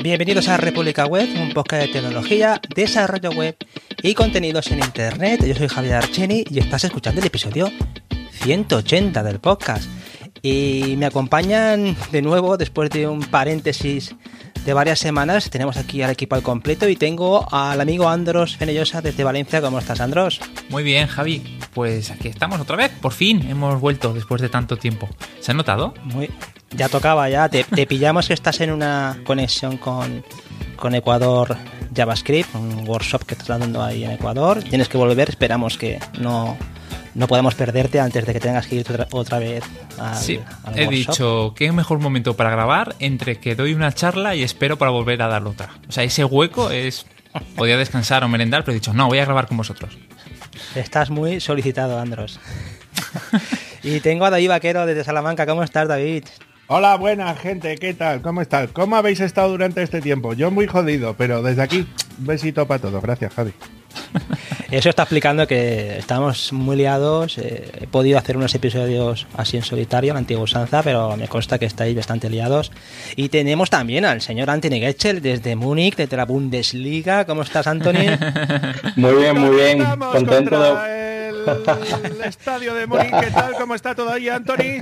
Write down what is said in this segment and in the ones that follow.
Bienvenidos a República Web, un podcast de tecnología, desarrollo web y contenidos en Internet. Yo soy Javier Archeni y estás escuchando el episodio 180 del podcast. Y me acompañan de nuevo después de un paréntesis de varias semanas. Tenemos aquí al equipo al completo y tengo al amigo Andros Fenellosa desde Valencia. ¿Cómo estás, Andros? Muy bien, Javi. Pues aquí estamos otra vez. Por fin hemos vuelto después de tanto tiempo. ¿Se ha notado? Muy. Ya tocaba, ya. Te, pillamos que estás en una conexión con, con Ecuador JavaScript, un workshop que estás dando ahí en Ecuador. Tienes que volver. Esperamos que no no podemos perderte antes de que tengas que ir otra, vez al, sí, he dicho, ¿qué mejor momento para grabar entre que doy una charla y espero para volver a dar otra? O sea, ese hueco es... Podía descansar o merendar, pero he dicho, no, voy a grabar con vosotros. Estás muy solicitado, Andros. y tengo a David Vaquero desde Salamanca. ¿Cómo estás, David? Hola, buena gente, ¿qué tal? ¿Cómo estás? ¿Cómo habéis estado durante este tiempo? Yo muy jodido, pero desde aquí, un besito para todos. Gracias, Javi. Eso está explicando que estamos muy liados. Eh, he podido hacer unos episodios así en solitario, en la antigua usanza, pero me consta que estáis bastante liados. Y tenemos también al señor Anthony Getchel desde Múnich, desde la Bundesliga. ¿Cómo estás, Anthony? Muy bien, muy bien. Contento El estadio de Múnich, ¿qué tal? ¿Cómo está todo ahí, Anthony?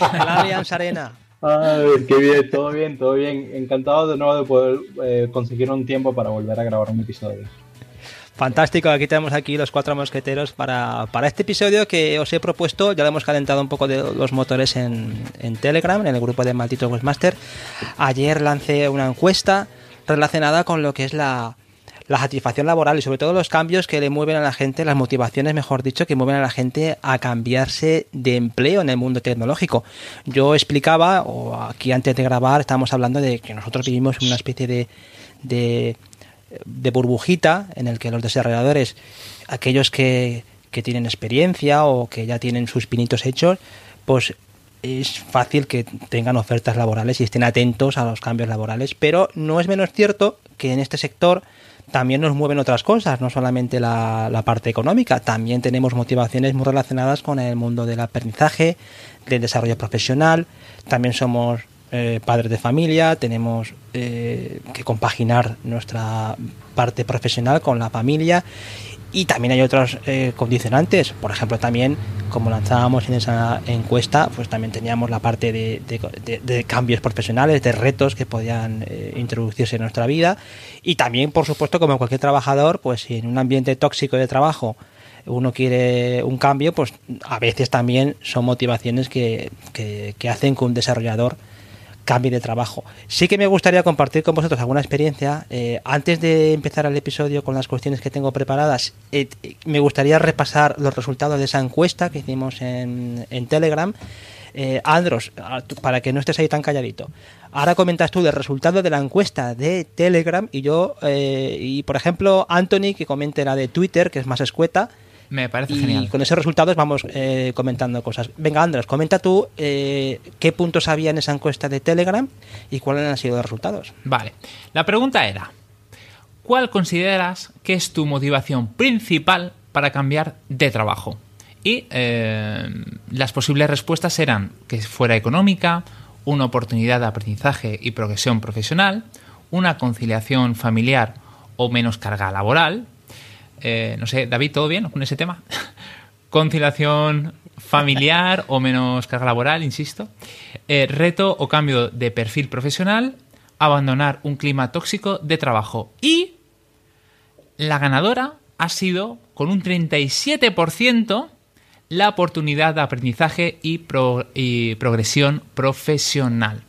La Allianz Arena. Ay, qué bien, todo bien, todo bien. Encantado de nuevo de poder eh, conseguir un tiempo para volver a grabar un episodio. Fantástico, aquí tenemos aquí los cuatro mosqueteros para, este episodio que os he propuesto. Ya lo hemos calentado un poco de los motores en, Telegram, en el grupo de Maldito Webmaster. Ayer lancé una encuesta relacionada con lo que es la, satisfacción laboral y sobre todo los cambios que le mueven a la gente, las motivaciones, mejor dicho, que mueven a la gente a cambiarse de empleo en el mundo tecnológico. Yo explicaba, o aquí antes de grabar, estábamos hablando de que nosotros vivimos en una especie de de burbujita en el que los desarrolladores, aquellos que, que tienen experiencia o que ya tienen sus pinitos hechos, pues es fácil que tengan ofertas laborales y estén atentos a los cambios laborales, pero no es menos cierto que en este sector también nos mueven otras cosas, no solamente la, la, parte económica, también tenemos motivaciones muy relacionadas con el mundo del aprendizaje, del desarrollo profesional, también somos eh, padres de familia, tenemos eh, que compaginar nuestra parte profesional con la familia y también hay otros eh, condicionantes. Por ejemplo, también, como lanzábamos en esa encuesta, pues también teníamos la parte de, cambios profesionales, de retos que podían introducirse en nuestra vida. Y también, por supuesto, como cualquier trabajador, pues si en un ambiente tóxico de trabajo uno quiere un cambio, pues a veces también son motivaciones que, que hacen que un desarrollador cambie de trabajo. Sí que me gustaría compartir con vosotros alguna experiencia. Eh, antes de empezar el episodio con las cuestiones que tengo preparadas, eh, me gustaría repasar los resultados de esa encuesta que hicimos en, Telegram. Eh, Andros, para que no estés ahí tan calladito. Ahora comentas tú el resultado de la encuesta de Telegram y yo, y por ejemplo, Anthony, que comente la de Twitter, que es más escueta, me parece genial. Y con esos resultados vamos eh, comentando cosas. Venga, Andrés, comenta tú eh, qué puntos había en esa encuesta de Telegram y cuáles han sido los resultados. Vale. La pregunta era: ¿Cuál consideras que es tu motivación principal para cambiar de trabajo? Y eh, las posibles respuestas eran que fuera económica, una oportunidad de aprendizaje y progresión profesional, una conciliación familiar o menos carga laboral, eh, no sé, David, ¿todo bien con ese tema? Conciliación familiar o menos carga laboral, insisto. Eh, reto o cambio de perfil profesional. Abandonar un clima tóxico de trabajo. Y la ganadora ha sido, con un 37%, la oportunidad de aprendizaje y, progresión profesional.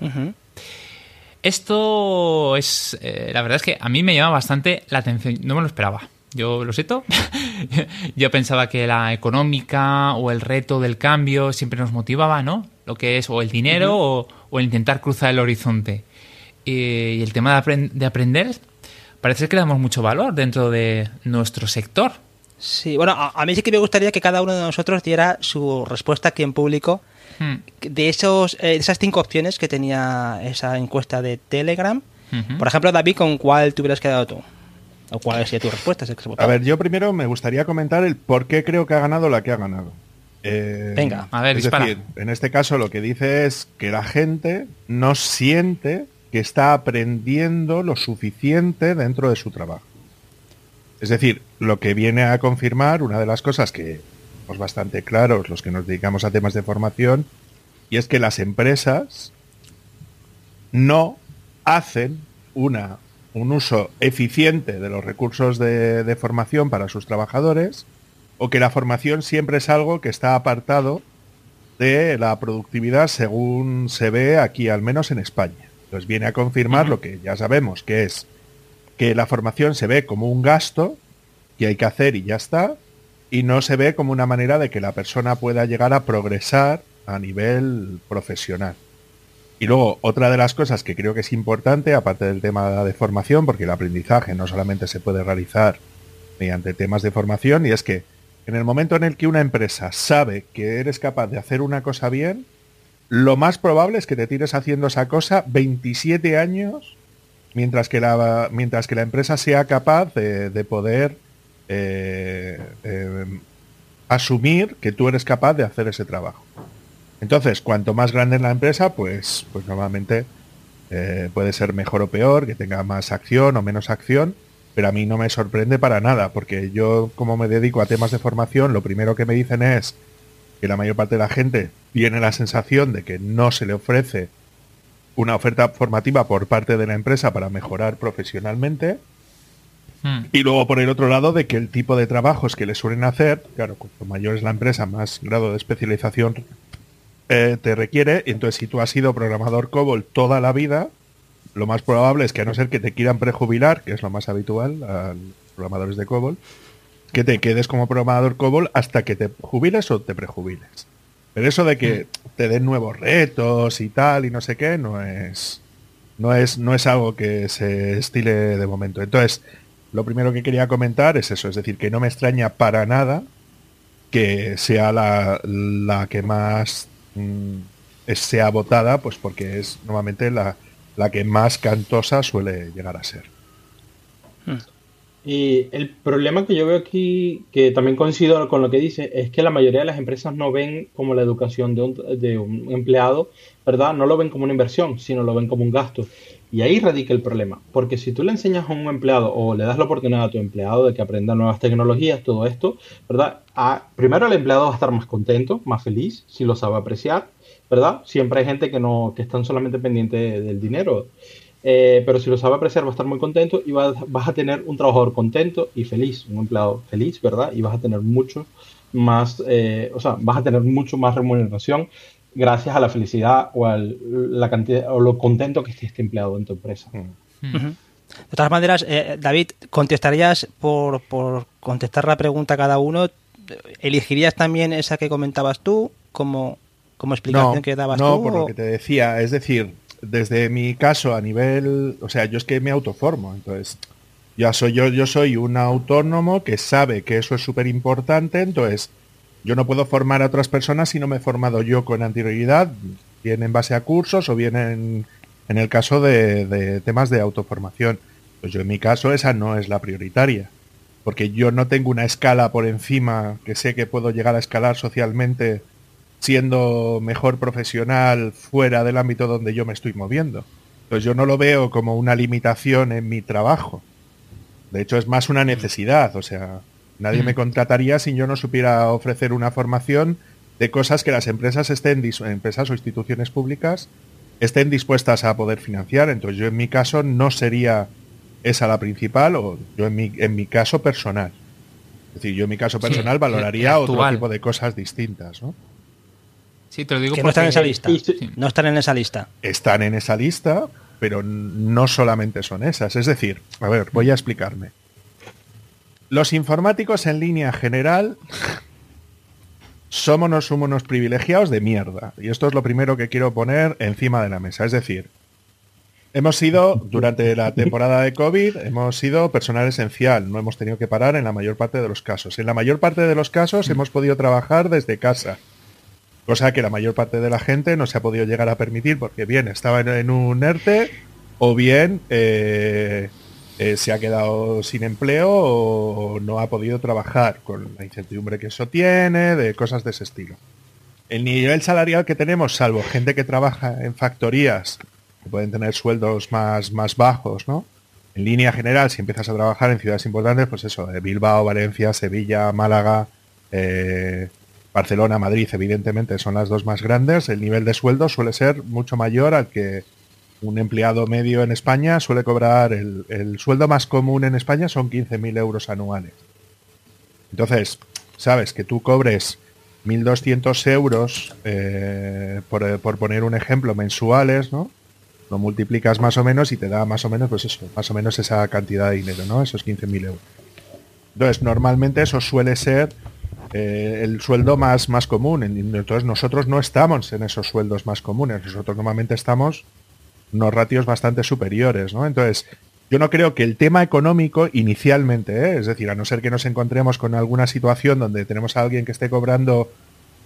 Esto es, eh, la verdad es que a mí me llama bastante la atención, no me lo esperaba. Yo lo siento. Yo pensaba que la económica o el reto del cambio siempre nos motivaba, ¿no? Lo que es o el dinero o, o, intentar cruzar el horizonte. Y, el tema de, aprender parece que le damos mucho valor dentro de nuestro sector. Sí, bueno, a, mí sí que me gustaría que cada uno de nosotros diera su respuesta aquí en público hmm. de, esos, eh, esas cinco opciones que tenía esa encuesta de Telegram. Por ejemplo, David, ¿con cuál te hubieras quedado tú? ¿O cuál sido tu respuesta? A ver, yo primero me gustaría comentar el por qué creo que ha ganado la que ha ganado. Eh, Venga, a ver, es decir, en este caso lo que dice es que la gente no siente que está aprendiendo lo suficiente dentro de su trabajo. Es decir, lo que viene a confirmar una de las cosas que somos bastante claros los que nos dedicamos a temas de formación, y es que las empresas no hacen una, un uso eficiente de los recursos de, de formación para sus trabajadores, o que la formación siempre es algo que está apartado de la productividad según se ve aquí, al menos en España. Entonces viene a confirmar lo que ya sabemos, que es que la formación se ve como un gasto que hay que hacer y ya está, y no se ve como una manera de que la persona pueda llegar a progresar a nivel profesional. Y luego, otra de las cosas que creo que es importante, aparte del tema de formación, porque el aprendizaje no solamente se puede realizar mediante temas de formación, y es que en el momento en el que una empresa sabe que eres capaz de hacer una cosa bien, lo más probable es que te tires haciendo esa cosa 27 años mientras que la, mientras que la empresa sea capaz de, de poder eh, eh, asumir que tú eres capaz de hacer ese trabajo. Entonces, cuanto más grande es la empresa, pues, pues normalmente eh, puede ser mejor o peor, que tenga más acción o menos acción, pero a mí no me sorprende para nada, porque yo como me dedico a temas de formación, lo primero que me dicen es que la mayor parte de la gente tiene la sensación de que no se le ofrece una oferta formativa por parte de la empresa para mejorar profesionalmente. Hmm. Y luego por el otro lado de que el tipo de trabajos que le suelen hacer, claro, cuanto mayor es la empresa, más grado de especialización eh, te requiere. Entonces si tú has sido programador COBOL toda la vida, lo más probable es que a no ser que te quieran prejubilar, que es lo más habitual a los programadores de COBOL, que te quedes como programador COBOL hasta que te jubiles o te prejubiles. Pero eso de que te den nuevos retos y tal y no sé qué, no es, no es, no es algo que se estile de momento. Entonces, lo primero que quería comentar es eso, es decir, que no me extraña para nada que sea la, la que más mm, sea votada, pues porque es normalmente la, la que más cantosa suele llegar a ser. Y el problema que yo veo aquí, que también coincido con lo que dice, es que la mayoría de las empresas no ven como la educación de un, de un empleado, ¿verdad? No lo ven como una inversión, sino lo ven como un gasto. Y ahí radica el problema, porque si tú le enseñas a un empleado o le das la oportunidad a tu empleado de que aprenda nuevas tecnologías, todo esto, ¿verdad? A- primero el empleado va a estar más contento, más feliz, si lo sabe apreciar, ¿verdad? Siempre hay gente que no, que están solamente pendiente del dinero. Eh, pero si lo sabe apreciar va a estar muy contento y va- vas a tener un trabajador contento y feliz, un empleado feliz, ¿verdad? Y vas a tener mucho más, eh, o sea, vas a tener mucho más remuneración gracias a la felicidad o a la cantidad o lo contento que esté este empleado en tu empresa. De todas maneras, eh, David, ¿contestarías por, por contestar la pregunta a cada uno? ¿Elegirías también esa que comentabas tú como, como explicación que dabas no, tú? por lo que te decía, es decir, desde mi caso a nivel, o sea, yo es que me autoformo, entonces ya soy yo, yo soy un autónomo que sabe que eso es súper importante, entonces yo no puedo formar a otras personas si no me he formado yo con anterioridad, bien en base a cursos o bien en, en el caso de, de temas de autoformación. Pues yo en mi caso esa no es la prioritaria, porque yo no tengo una escala por encima que sé que puedo llegar a escalar socialmente siendo mejor profesional fuera del ámbito donde yo me estoy moviendo. Pues yo no lo veo como una limitación en mi trabajo. De hecho, es más una necesidad. O sea, nadie Mm. me contrataría si yo no supiera ofrecer una formación de cosas que las empresas estén, empresas o instituciones públicas estén dispuestas a poder financiar. Entonces yo en mi caso no sería esa la principal o yo en mi, en mi caso personal. Es decir, yo en mi caso personal el- valoraría el otro tipo de cosas distintas, ¿no? Sí, te lo digo que no están en esa lista. Sí. No están en esa lista. están en esa lista, pero no solamente son esas. Es decir, a ver, voy a explicarme. Los informáticos en línea general somos unos, privilegiados de mierda. Y esto es lo primero que quiero poner encima de la mesa. Es decir, hemos sido, durante la temporada de COVID, hemos sido personal esencial. No hemos tenido que parar en la mayor parte de los casos. En la mayor parte de los casos hemos podido trabajar desde casa. Cosa que la mayor parte de la gente no se ha podido llegar a permitir porque bien estaba en, en un ERTE o bien eh, eh, se ha quedado sin empleo o no ha podido trabajar con la incertidumbre que eso tiene, de cosas de ese estilo. El nivel salarial que tenemos, salvo gente que trabaja en factorías pueden tener sueldos más, más bajos, ¿no? En línea general, si empiezas a trabajar en ciudades importantes, pues eso, de Bilbao, Valencia, Sevilla, Málaga, eh, Barcelona, Madrid, evidentemente son las dos más grandes, el nivel de sueldo suele ser mucho mayor al que un empleado medio en España suele cobrar, el, el sueldo más común en España son 15.000 euros anuales. Entonces, sabes que tú cobres 1.200 euros, eh, por, por, poner un ejemplo, mensuales, ¿no? Lo multiplicas más o menos y te da más o menos, pues eso, más o menos esa cantidad de dinero, ¿no? Esos 15.000 euros. Entonces, normalmente eso suele ser eh, el sueldo más, más común. Entonces, nosotros no estamos en esos sueldos más comunes. Nosotros normalmente estamos unos ratios bastante superiores, ¿no? Entonces, yo no creo que el tema económico inicialmente, ¿eh? es decir, a no ser que nos encontremos con alguna situación donde tenemos a alguien que esté cobrando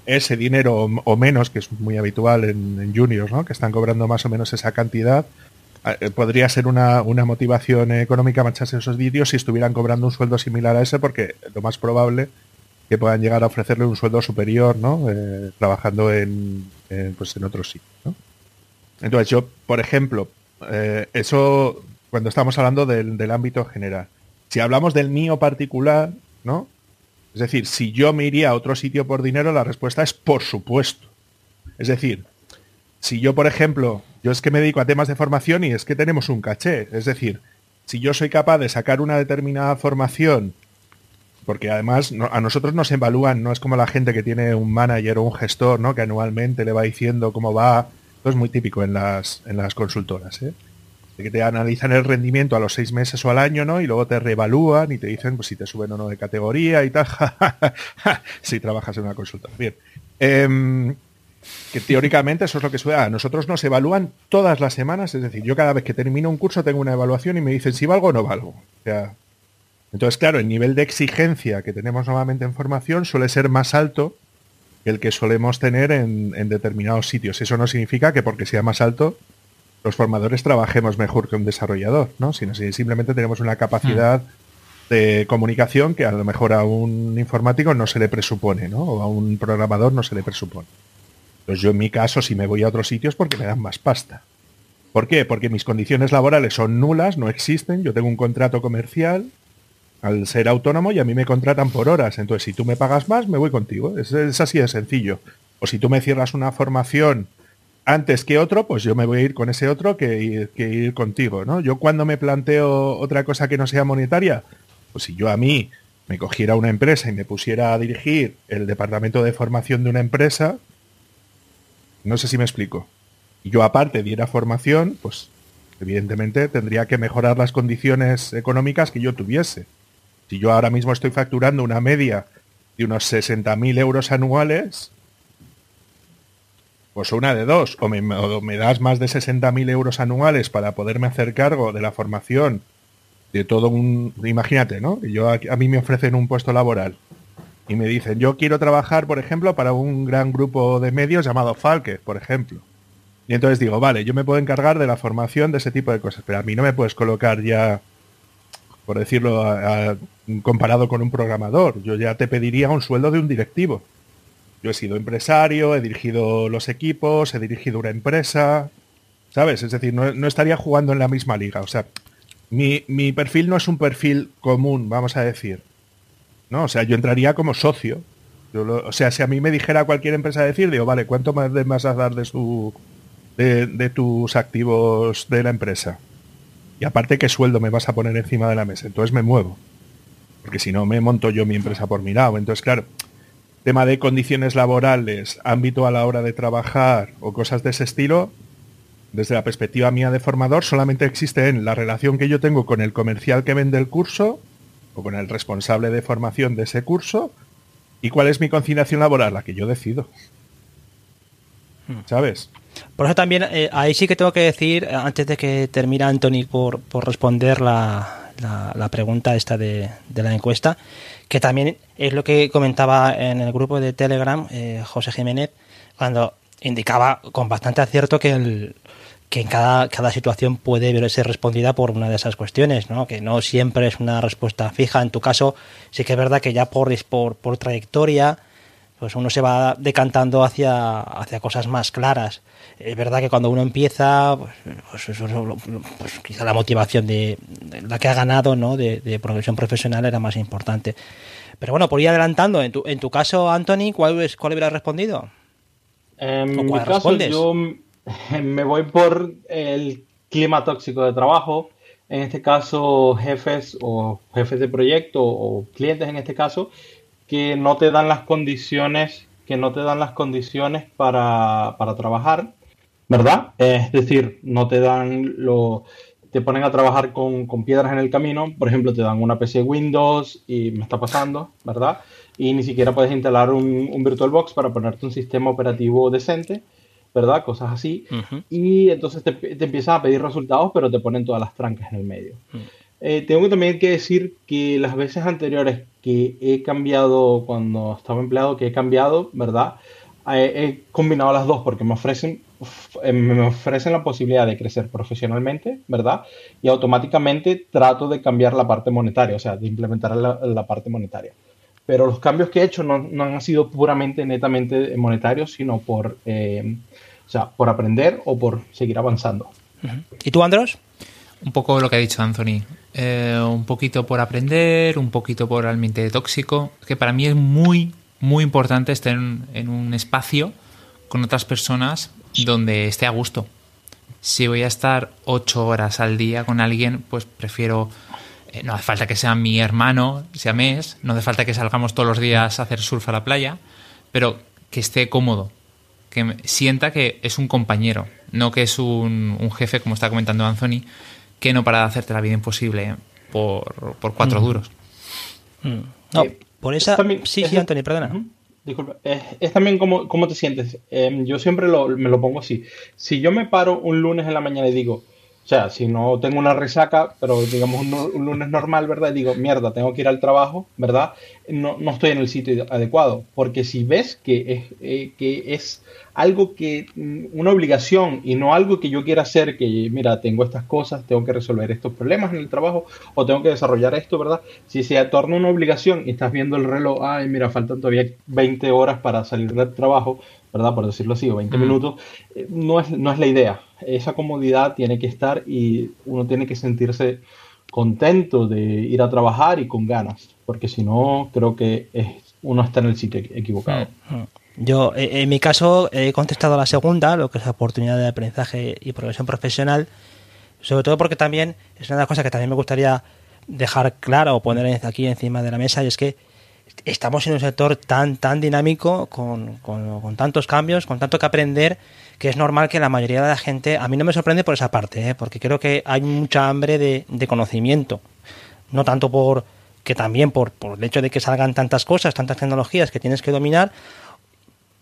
ese dinero o, menos, que es muy habitual en, juniors, ¿no? que están cobrando más o menos esa cantidad, eh, podría ser una, motivación económica marcharse esos vídeos si estuvieran cobrando un sueldo similar a ese, porque lo más probable que puedan llegar a ofrecerle un sueldo superior, ¿no? Eh, trabajando en, pues en otros sitios. ¿no? Entonces yo, por ejemplo, eso cuando estamos hablando del, ámbito general. Si hablamos del mío particular, ¿no? Es decir, si yo me iría a otro sitio por dinero, la respuesta es por supuesto. Es decir, si yo, por ejemplo, yo es que me dedico a temas de formación y es que tenemos un caché. Es decir, si yo soy capaz de sacar una determinada formación, porque además a nosotros nos evalúan, no es como la gente que tiene un manager o un gestor, ¿no? Que anualmente le va diciendo cómo va. Esto es muy típico en las, en las consultoras, ¿eh? que te analizan el rendimiento a los seis meses o al año, ¿no? Y luego te reevalúan y te dicen pues, si te suben o no de categoría y tal, si trabajas en una consulta. Bien. Em, que teóricamente eso es lo que suele. A nosotros nos evalúan todas las semanas, es decir, yo cada vez que termino un curso tengo una evaluación y me dicen si valgo o no valgo. O entonces, claro, el nivel de exigencia que tenemos normalmente en formación suele ser más alto el que solemos tener en, en determinados sitios. Eso no significa que porque sea más alto los formadores trabajemos mejor que un desarrollador, ¿no? Sino si simplemente tenemos una capacidad mm. de comunicación que a lo mejor a un informático no se le presupone, ¿no? O a un programador no se le presupone. Entonces yo en mi caso si me voy a otros sitios porque me dan más pasta. ¿Por qué? Porque mis condiciones laborales son nulas, no existen, yo tengo un contrato comercial al ser autónomo y a mí me contratan por horas. Entonces si tú me pagas más, me voy contigo. Es, así de sencillo. O si tú me cierras una formación antes que otro, pues yo me voy a ir con ese otro que, ir contigo, ¿no? Yo cuando me planteo otra cosa que no sea monetaria, pues si yo a mí me cogiera una empresa y me pusiera a dirigir el departamento de formación de una empresa, no sé si me explico. Y yo aparte diera formación, pues evidentemente tendría que mejorar las condiciones económicas que yo tuviese. Si yo ahora mismo estoy facturando una media de unos 60.000 euros anuales, pues una de dos, o me, das más de 60.000 euros anuales para poderme hacer cargo de la formación de todo un... Imagínate, ¿no? Yo a, mí me ofrecen un puesto laboral y me dicen, yo quiero trabajar, por ejemplo, para un gran grupo de medios llamado Falke, por ejemplo. Y entonces digo, vale, yo me puedo encargar de la formación de ese tipo de cosas, pero a mí no me puedes colocar ya, por decirlo, comparado con un programador. Yo ya te pediría un sueldo de un directivo. Yo he sido empresario, he dirigido los equipos, he dirigido una empresa, ¿sabes? Es decir, no, estaría jugando en la misma liga. O sea, mi, perfil no es un perfil común, vamos a decir. ¿No? O sea, yo entraría como socio. o sea, si a mí me dijera cualquier empresa decir, digo, vale, ¿cuánto más vas a dar de, su, de tus activos de la empresa? Y aparte, ¿qué sueldo me vas a poner encima de la mesa? Entonces me muevo. Porque si no, me monto yo mi empresa por mi lado. Entonces, claro, tema de condiciones laborales, ámbito a la hora de trabajar o cosas de ese estilo, desde la perspectiva mía de formador, solamente existe en la relación que yo tengo con el comercial que vende el curso o con el responsable de formación de ese curso y cuál es mi conciliación laboral, la que yo decido. Hmm. ¿Sabes? Por eso también, eh, ahí sí que tengo que decir, eh, antes de que termine Anthony por, por responder la, la, pregunta esta de, de la encuesta, que también es lo que comentaba en el grupo de Telegram eh, José Jiménez, cuando indicaba con bastante acierto que, el, que en cada, cada situación puede ser respondida por una de esas cuestiones, ¿no? que no siempre es una respuesta fija. En tu caso, sí que es verdad que ya por, por, por trayectoria pues uno se va decantando hacia, hacia cosas más claras. Es verdad que cuando uno empieza, pues, pues, pues quizá la motivación de, la que ha ganado ¿no? de, de, progresión profesional era más importante. Pero bueno, por ir adelantando, en tu, en tu caso, Anthony, ¿cuál, es, cuál hubieras respondido? En mi caso, respondes? yo me voy por el clima tóxico de trabajo. En este caso, jefes o jefes de proyecto o clientes en este caso, que no te dan las condiciones, que no te dan las condiciones para, para trabajar, ¿verdad? Es decir, no te dan lo, te ponen a trabajar con, con, piedras en el camino, por ejemplo, te dan una PC Windows y me está pasando, ¿verdad? Y ni siquiera puedes instalar un, un VirtualBox para ponerte un sistema operativo decente, ¿verdad? Cosas así. Uh -huh. Y entonces te, te, empiezan a pedir resultados, pero te ponen todas las trancas en el medio. Uh -huh. eh, tengo también que decir que las veces anteriores que he cambiado, cuando estaba empleado, que he cambiado, ¿verdad? Eh, he combinado las dos porque me ofrecen, me ofrecen la posibilidad de crecer profesionalmente, ¿verdad? Y automáticamente trato de cambiar la parte monetaria, o sea, de implementar la, la parte monetaria. Pero los cambios que he hecho no, no, han sido puramente, netamente monetarios, sino por, eh, o sea, por aprender o por seguir avanzando. ¿Y tú, Andros? Un poco lo que ha dicho Anthony. Eh, un poquito por aprender, un poquito por ambiente tóxico. Que para mí es muy, muy importante estar en, en, un espacio con otras personas donde esté a gusto. Si voy a estar ocho horas al día con alguien, pues prefiero. Eh, no hace falta que sea mi hermano, sea mes, no hace falta que salgamos todos los días a hacer surf a la playa, pero que esté cómodo, que sienta que es un compañero, no que es un, un jefe, como está comentando Anthony, que no para de hacerte la vida imposible por, por cuatro mm. duros. Mm. No, eh, por esa... También, sí, sí, Anthony, perdona. Uh -huh. Disculpa, es, es, también cómo, cómo te sientes. Eh, yo siempre lo, me lo pongo así. Si yo me paro un lunes en la mañana y digo, o sea, si no tengo una resaca, pero digamos un, un, lunes normal, ¿verdad? Digo, mierda, tengo que ir al trabajo, ¿verdad? No, no estoy en el sitio adecuado. Porque si ves que es, eh, que es algo que, mm, una obligación y no algo que yo quiera hacer, que mira, tengo estas cosas, tengo que resolver estos problemas en el trabajo o tengo que desarrollar esto, ¿verdad? Si se torna una obligación y estás viendo el reloj, ay, mira, faltan todavía 20 horas para salir del trabajo, ¿verdad? Por decirlo así, o 20 mm. minutos, eh, no es, no es la idea. Esa comodidad tiene que estar y uno tiene que sentirse contento de ir a trabajar y con ganas, porque si no, creo que es, uno está en el sitio equivocado. Yo, eh, en mi caso, he contestado a la segunda, lo que es la oportunidad de aprendizaje y progresión profesional, sobre todo porque también es una de las cosas que también me gustaría dejar claro o poner aquí encima de la mesa, y es que estamos en un sector tan, tan dinámico, con, con, tantos cambios, con tanto que aprender, que es normal que la mayoría de la gente, a mí no me sorprende por esa parte, ¿eh? porque creo que hay mucha hambre de, de conocimiento, no tanto por que también por, por el hecho de que salgan tantas cosas, tantas tecnologías que tienes que dominar,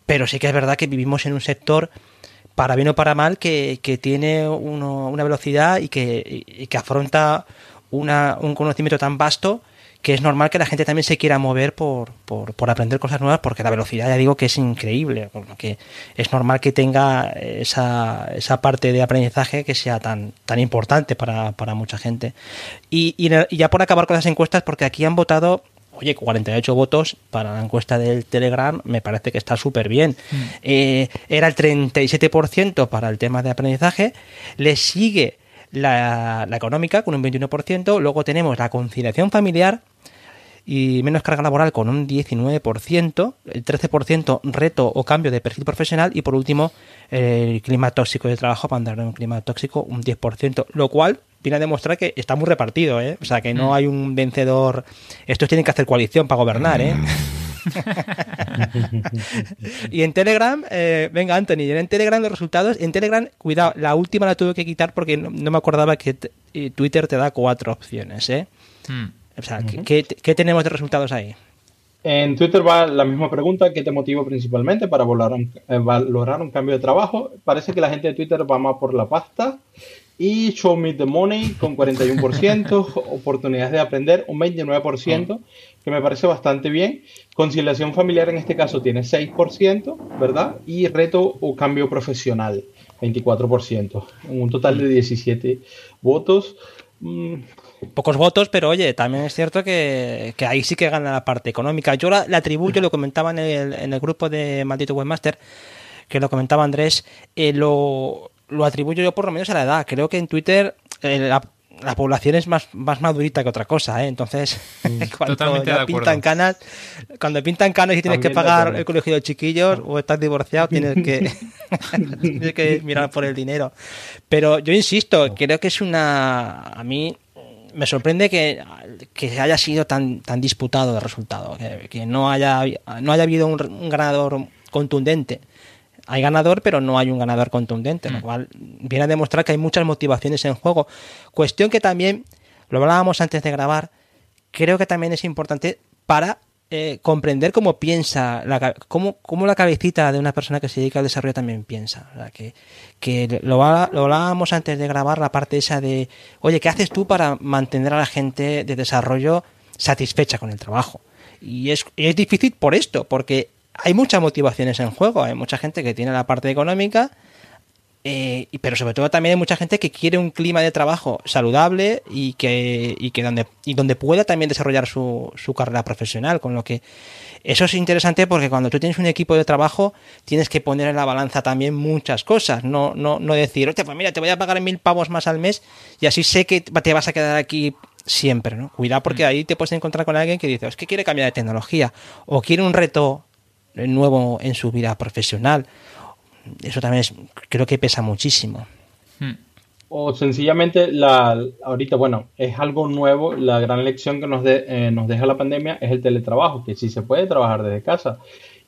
pero sí que es verdad que vivimos en un sector, para bien o para mal, que, que tiene uno, una velocidad y que, y que afronta una, un conocimiento tan vasto que es normal que la gente también se quiera mover por, por, por, aprender cosas nuevas, porque la velocidad ya digo que es increíble, que es normal que tenga esa, esa parte de aprendizaje que sea tan, tan importante para, para mucha gente. Y, y, y ya por acabar con las encuestas, porque aquí han votado oye, 48 votos para la encuesta del Telegram me parece que está súper bien. Mm. Eh, era el 37% para el tema de aprendizaje. Le sigue la, la, económica con un 21%. Luego tenemos la conciliación familiar y menos carga laboral con un 19%, el 13% reto o cambio de perfil profesional y por último el clima tóxico de trabajo para andar en un clima tóxico un 10%, lo cual viene a demostrar que está muy repartido, ¿eh? O sea, que no hay un vencedor. Estos tienen que hacer coalición para gobernar, ¿eh? Y en Telegram, eh, venga Anthony, en Telegram los resultados, en Telegram, cuidado, la última la tuve que quitar porque no, no me acordaba que Twitter te da cuatro opciones, ¿eh? Mm. O sea, uh -huh. ¿qué, ¿qué, tenemos de resultados ahí? En Twitter va la misma pregunta, ¿qué te motiva principalmente para valorar un, eh, valorar un cambio de trabajo? Parece que la gente de Twitter va más por la pasta. Y Show Me the Money con 41%, oportunidades de aprender un 29%, que me parece bastante bien. Conciliación familiar en este caso tiene 6%, ¿verdad? Y reto o cambio profesional, 24%. Un total de 17 votos. Mm, pocos votos, pero oye, también es cierto que, que ahí sí que gana la parte económica. Yo la, atribuyo, lo comentaba en el, en el grupo de Maldito Webmaster, que lo comentaba Andrés, eh, lo, lo atribuyo yo por lo menos a la edad. Creo que en Twitter eh, la, la población es más, más madurita que otra cosa, ¿eh? Entonces, cuando totalmente ya pintan canas, cuando pintan canas y tienes que También pagar el colegio de chiquillos o estás divorciado, tienes que, tienes que mirar por el dinero. Pero yo insisto, creo que es una... A mí me sorprende que, que haya sido tan, tan disputado el resultado, que, que no, haya, no haya habido un, un ganador contundente. Hay ganador, pero no hay un ganador contundente, lo cual viene a demostrar que hay muchas motivaciones en juego. Cuestión que también, lo hablábamos antes de grabar, creo que también es importante para eh, comprender cómo piensa, la, cómo, cómo la cabecita de una persona que se dedica al desarrollo también piensa. O sea, que, que lo, lo hablábamos antes de grabar, la parte esa de, oye, ¿qué haces tú para mantener a la gente de desarrollo satisfecha con el trabajo? Y es, y es difícil por esto, porque hay muchas motivaciones en juego, hay mucha gente que tiene la parte económica, eh, pero sobre todo también hay mucha gente que quiere un clima de trabajo saludable y que, y que donde, y donde pueda también desarrollar su, su carrera profesional. Con lo que eso es interesante porque cuando tú tienes un equipo de trabajo tienes que poner en la balanza también muchas cosas. No, no, no decir, oye, pues mira, te voy a pagar mil pavos más al mes y así sé que te vas a quedar aquí siempre. ¿no? Cuidado porque ahí te puedes encontrar con alguien que dice, es que quiere cambiar de tecnología o quiere un reto nuevo en su vida profesional. Eso también es, creo que pesa muchísimo. Hmm. O sencillamente, la, ahorita, bueno, es algo nuevo. La gran lección que nos, de- eh, nos deja la pandemia es el teletrabajo, que sí se puede trabajar desde casa.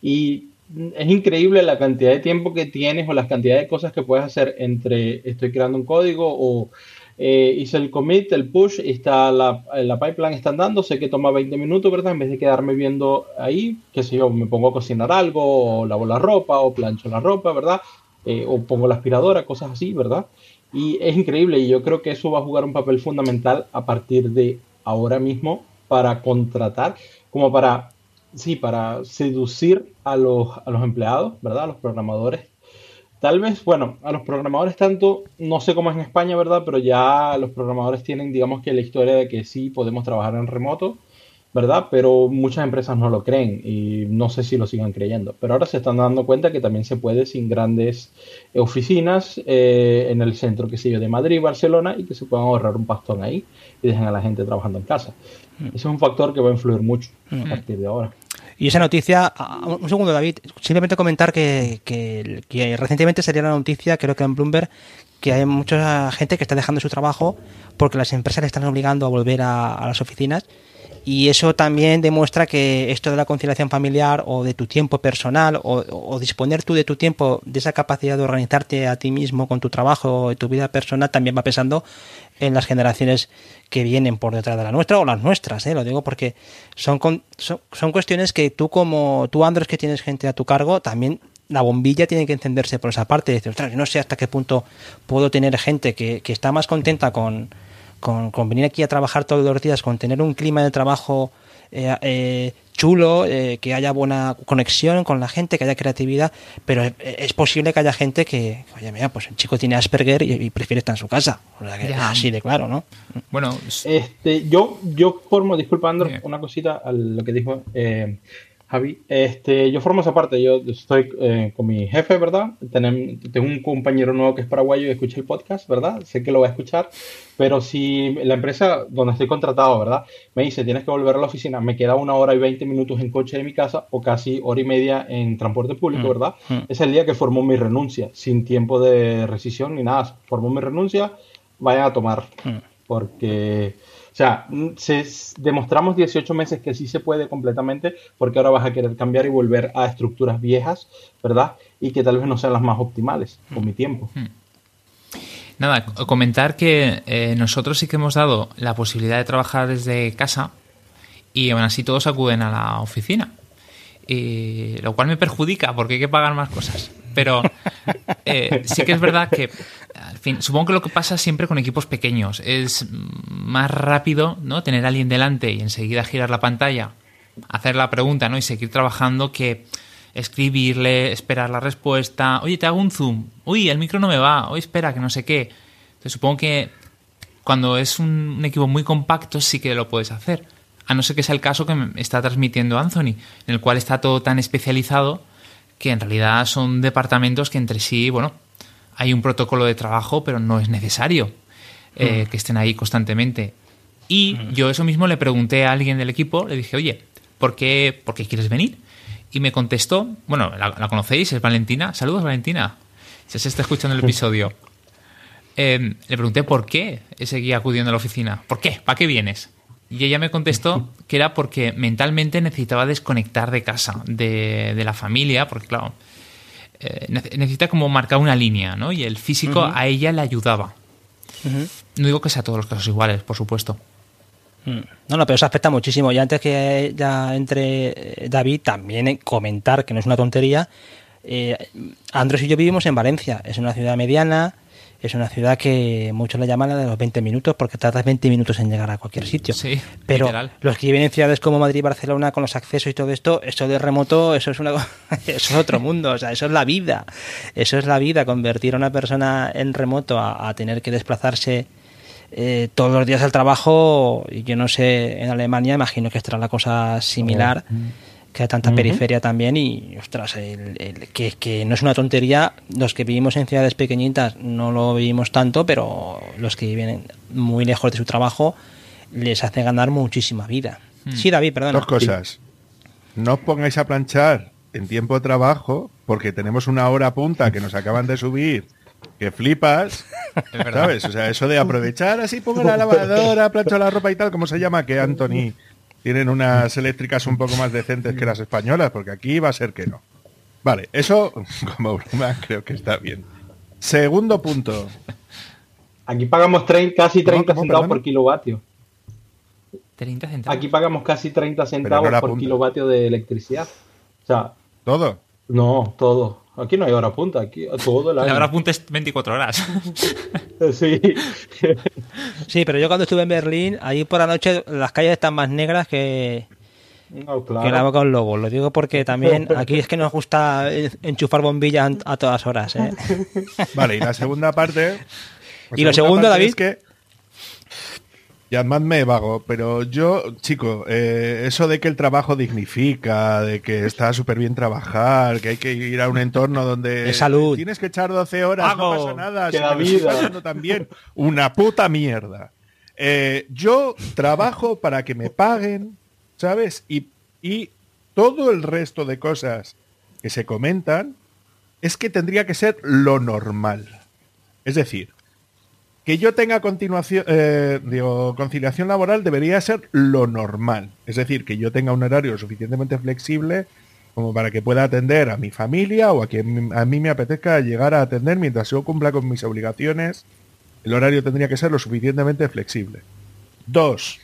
Y es increíble la cantidad de tiempo que tienes o las cantidades de cosas que puedes hacer entre estoy creando un código o eh, hice el commit, el push, está la, la pipeline está andando, sé que toma 20 minutos, ¿verdad? En vez de quedarme viendo ahí, qué sé yo, me pongo a cocinar algo, o lavo la ropa, o plancho la ropa, ¿verdad? Eh, o pongo la aspiradora, cosas así, ¿verdad? Y es increíble y yo creo que eso va a jugar un papel fundamental a partir de ahora mismo para contratar, como para, sí, para seducir a los, a los empleados, ¿verdad? A los programadores. Tal vez, bueno, a los programadores tanto, no sé cómo es en España, ¿verdad? Pero ya los programadores tienen, digamos que la historia de que sí podemos trabajar en remoto, ¿verdad? Pero muchas empresas no lo creen y no sé si lo sigan creyendo. Pero ahora se están dando cuenta que también se puede sin grandes eh, oficinas eh, en el centro, que sé yo, de Madrid, Barcelona, y que se puedan ahorrar un pastón ahí y dejen a la gente trabajando en casa. Ese es un factor que va a influir mucho a partir de ahora. Y esa noticia, un segundo David, simplemente comentar que, que, que recientemente salió la noticia, creo que en Bloomberg, que hay mucha gente que está dejando su trabajo porque las empresas le están obligando a volver a, a las oficinas. Y eso también demuestra que esto de la conciliación familiar o de tu tiempo personal o, disponer tú de tu tiempo, de esa capacidad de organizarte a ti mismo con tu trabajo o tu vida personal también va pensando en las generaciones que vienen por detrás de la nuestra o las nuestras, ¿eh? lo digo porque son, con- son, son cuestiones que tú como tú Andrés que tienes gente a tu cargo, también la bombilla tiene que encenderse por esa parte. Dices, ostras, no sé hasta qué punto puedo tener gente que, que está más contenta con, con, con venir aquí a trabajar todos los días, con tener un clima de trabajo eh, eh, chulo, eh, que haya buena conexión con la gente, que haya creatividad, pero es, es posible que haya gente que, oye, mira, pues el chico tiene Asperger y, y prefiere estar en su casa. O sea, que así de claro, ¿no? Bueno, Este, yo, yo formo, disculpa Andro, Bien. una cosita a lo que dijo eh, Javi. Este, yo formo esa parte, yo estoy eh, con mi jefe, ¿verdad? Tenem- tengo un compañero nuevo que es paraguayo y escucha el podcast, ¿verdad? Sé que lo va a escuchar, pero si la empresa donde estoy contratado, ¿verdad? Me dice, tienes que volver a la oficina, me queda una hora y veinte minutos en coche de mi casa o casi hora y media en transporte público, Mm, ¿verdad? mm. Es el día que formó mi renuncia, sin tiempo de rescisión ni nada. Formó mi renuncia, vayan a tomar Mm. porque, sea, mm, se, demostramos 18 meses que sí se puede completamente, porque ahora vas a querer cambiar y volver a estructuras viejas, ¿verdad? Y que tal vez no sean las más optimales con mi tiempo. Nada, c- comentar que eh, nosotros sí que hemos dado la posibilidad de trabajar desde casa y aún así todos acuden a la oficina. Y, lo cual me perjudica porque hay que pagar más cosas. Pero eh, sí que es verdad que, al fin, supongo que lo que pasa siempre con equipos pequeños es más rápido ¿no? tener a alguien delante y enseguida girar la pantalla, hacer la pregunta ¿no? y seguir trabajando que escribirle, esperar la respuesta. Oye, te hago un zoom. Uy, el micro no me va. Oye, espera, que no sé qué. Entonces supongo que cuando es un, un equipo muy compacto sí que lo puedes hacer. A no ser que sea el caso que me está transmitiendo Anthony, en el cual está todo tan especializado que en realidad son departamentos que entre sí, bueno, hay un protocolo de trabajo, pero no es necesario eh, que estén ahí constantemente. Y yo eso mismo le pregunté a alguien del equipo, le dije, oye, ¿por qué, por qué quieres venir? Y me contestó, bueno, la, la conocéis, es Valentina. Saludos, Valentina. Si se está escuchando el episodio. Eh, le pregunté por qué seguía acudiendo a la oficina. ¿Por qué? ¿Para qué vienes? Y ella me contestó que era porque mentalmente necesitaba desconectar de casa, de, de la familia, porque claro, eh, nece- necesita como marcar una línea, ¿no? Y el físico a ella le ayudaba. No digo que sea todos los casos iguales, por supuesto. Mm. No, no, pero eso afecta muchísimo. Y antes que ya entre eh, David, también eh, comentar que no es una tontería. eh, Andrés y yo vivimos en Valencia. Es una ciudad mediana. Es una ciudad que muchos le llaman la de los 20 minutos porque tardas 20 minutos en llegar a cualquier sitio. Sí, Pero literal. los que viven en ciudades como Madrid y Barcelona con los accesos y todo esto, eso de remoto, eso es una eso es otro mundo, o sea, eso es la vida. Eso es la vida, convertir a una persona en remoto a, a tener que desplazarse eh, todos los días al trabajo, y yo no sé, en Alemania imagino que estará la cosa similar, que hay tanta periferia también y, ostras, el- el- que, que no es una tontería, los que vivimos en ciudades pequeñitas no lo vivimos tanto, pero los que viven muy lejos de su trabajo les hace ganar muchísima vida. Sí, David, perdón. Dos cosas. No os pongáis a planchar en tiempo de trabajo porque tenemos una hora punta que nos acaban de subir que flipas. ¿Sabes? O sea, eso de aprovechar así, pongo la lavadora, plancho la ropa y tal, ¿cómo se llama? Que Anthony tienen unas eléctricas un poco más decentes que las españolas, porque aquí va a ser que no. Vale, eso como broma creo que está bien. Segundo punto. Aquí pagamos trein- casi ¿Cómo, 30 cómo, centavos por kilovatio. 30 centavos. Aquí pagamos casi 30 centavos por punta. kilovatio de electricidad. O sea, Todo. no, todo. Aquí no hay hora punta, aquí todo el año. La hora punta es 24 horas. Sí. Sí, pero yo cuando estuve en Berlín, ahí por la noche las calles están más negras que, No, que la boca de un lobo. Lo digo porque también aquí es que nos gusta enchufar bombillas a todas horas. ¿eh? Vale, y la segunda parte. la ¿Y lo segundo, parte David? Es que. Llamadme vago, pero yo, chico, eh, eso de que el trabajo dignifica, de que está súper bien trabajar, que hay que ir a un entorno donde salud. tienes que echar 12 horas, no pasa nada, Que si la vida. también. Una puta mierda. Eh, yo trabajo para que me paguen, ¿sabes? Y, y todo el resto de cosas que se comentan es que tendría que ser lo normal. Es decir, que yo tenga continuación, eh, digo, conciliación laboral debería ser lo normal. Es decir, que yo tenga un horario suficientemente flexible como para que pueda atender a mi familia o a quien a mí me apetezca llegar a atender mientras yo cumpla con mis obligaciones. El horario tendría que ser lo suficientemente flexible. Dos,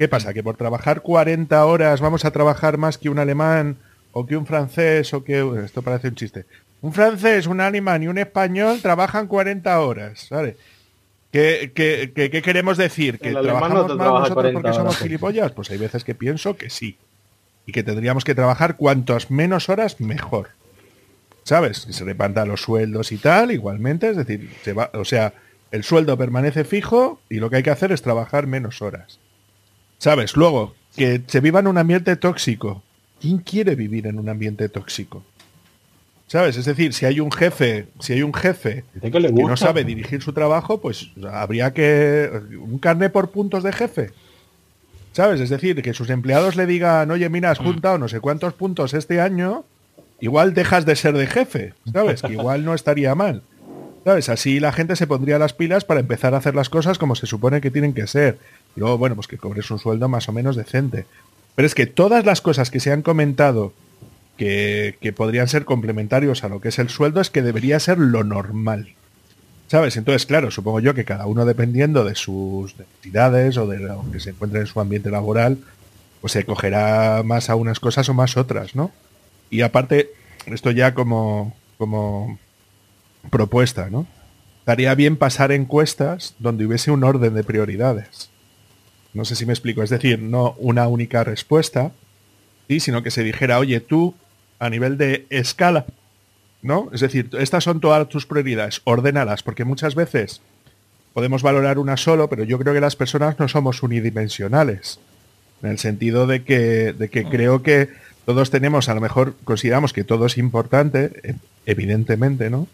¿qué pasa? Que por trabajar 40 horas vamos a trabajar más que un alemán o que un francés o que... Esto parece un chiste. Un francés, un alemán y un español trabajan 40 horas, ¿sabes? ¿Qué, qué- qué- qué queremos decir? ¿Que no trabajamos trabaja nosotros 40 porque somos gilipollas? Pues hay veces que pienso que sí. Y que tendríamos que trabajar cuantas menos horas, mejor. ¿Sabes? Que se repartan los sueldos y tal, igualmente. Es decir, se va, o sea, el sueldo permanece fijo y lo que hay que hacer es trabajar menos horas. ¿Sabes? Luego, que se viva en un ambiente tóxico. ¿Quién quiere vivir en un ambiente tóxico? ¿Sabes? Es decir, si hay un jefe, si hay un jefe que no sabe dirigir su trabajo, pues habría que un carne por puntos de jefe. ¿Sabes? Es decir, que sus empleados le digan, oye, mira, has juntado no sé cuántos puntos este año, igual dejas de ser de jefe, ¿sabes? Que igual no estaría mal. ¿Sabes? Así la gente se pondría las pilas para empezar a hacer las cosas como se supone que tienen que ser. Y luego, bueno, pues que cobres un sueldo más o menos decente. Pero es que todas las cosas que se han comentado que, podrían ser complementarios a lo que es el sueldo es que debería ser lo normal. ¿Sabes? Entonces, claro, supongo yo que cada uno dependiendo de sus necesidades o de lo que se encuentre en su ambiente laboral, pues se cogerá más a unas cosas o más otras, ¿no? Y aparte, esto ya como, como propuesta, ¿no? Estaría bien pasar encuestas donde hubiese un orden de prioridades. No sé si me explico, es decir, no una única respuesta, ¿sí? sino que se dijera, oye, tú, a nivel de escala, ¿no? Es decir, estas son todas tus prioridades, ordénalas, porque muchas veces podemos valorar una solo, pero yo creo que las personas no somos unidimensionales. En el sentido de que, de que creo que todos tenemos, a lo mejor consideramos que todo es importante, evidentemente, ¿no?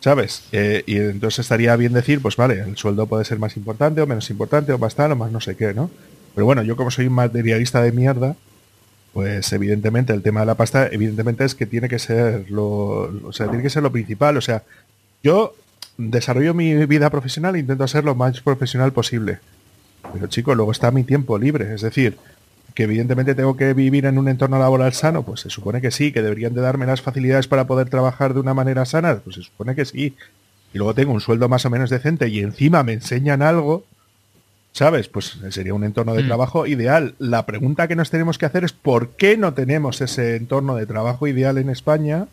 ¿Sabes? Eh, y entonces estaría bien decir, pues vale, el sueldo puede ser más importante o menos importante o más tal o más no sé qué, ¿no? Pero bueno, yo como soy un materialista de mierda, pues evidentemente el tema de la pasta, evidentemente es que tiene que ser lo, o sea, tiene que ser lo principal. O sea, yo desarrollo mi vida profesional e intento ser lo más profesional posible. Pero chico, luego está mi tiempo libre. Es decir, que evidentemente tengo que vivir en un entorno laboral sano, pues se supone que sí, que deberían de darme las facilidades para poder trabajar de una manera sana, pues se supone que sí. Y luego tengo un sueldo más o menos decente y encima me enseñan algo, ¿sabes? Pues sería un entorno de Mm. trabajo ideal. La pregunta que nos tenemos que hacer es ¿por qué no tenemos ese entorno de trabajo ideal en España?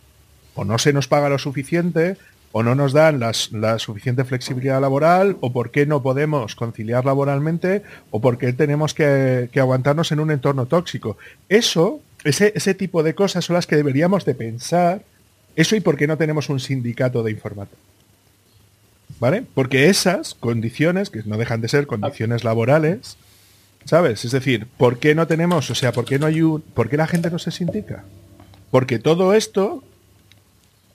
O no se nos paga lo suficiente, o no nos dan las- la suficiente flexibilidad laboral, o por qué no podemos conciliar laboralmente, o por qué tenemos que, que aguantarnos en un entorno tóxico. Eso, ese, ese tipo de cosas son las que deberíamos de pensar. Eso y por qué no tenemos un sindicato de informática. ¿Vale? Porque esas condiciones, que no dejan de ser condiciones laborales, ¿sabes? Es decir, ¿por qué no tenemos, o sea, por qué no hay un, por qué la gente no se sindica? Porque todo esto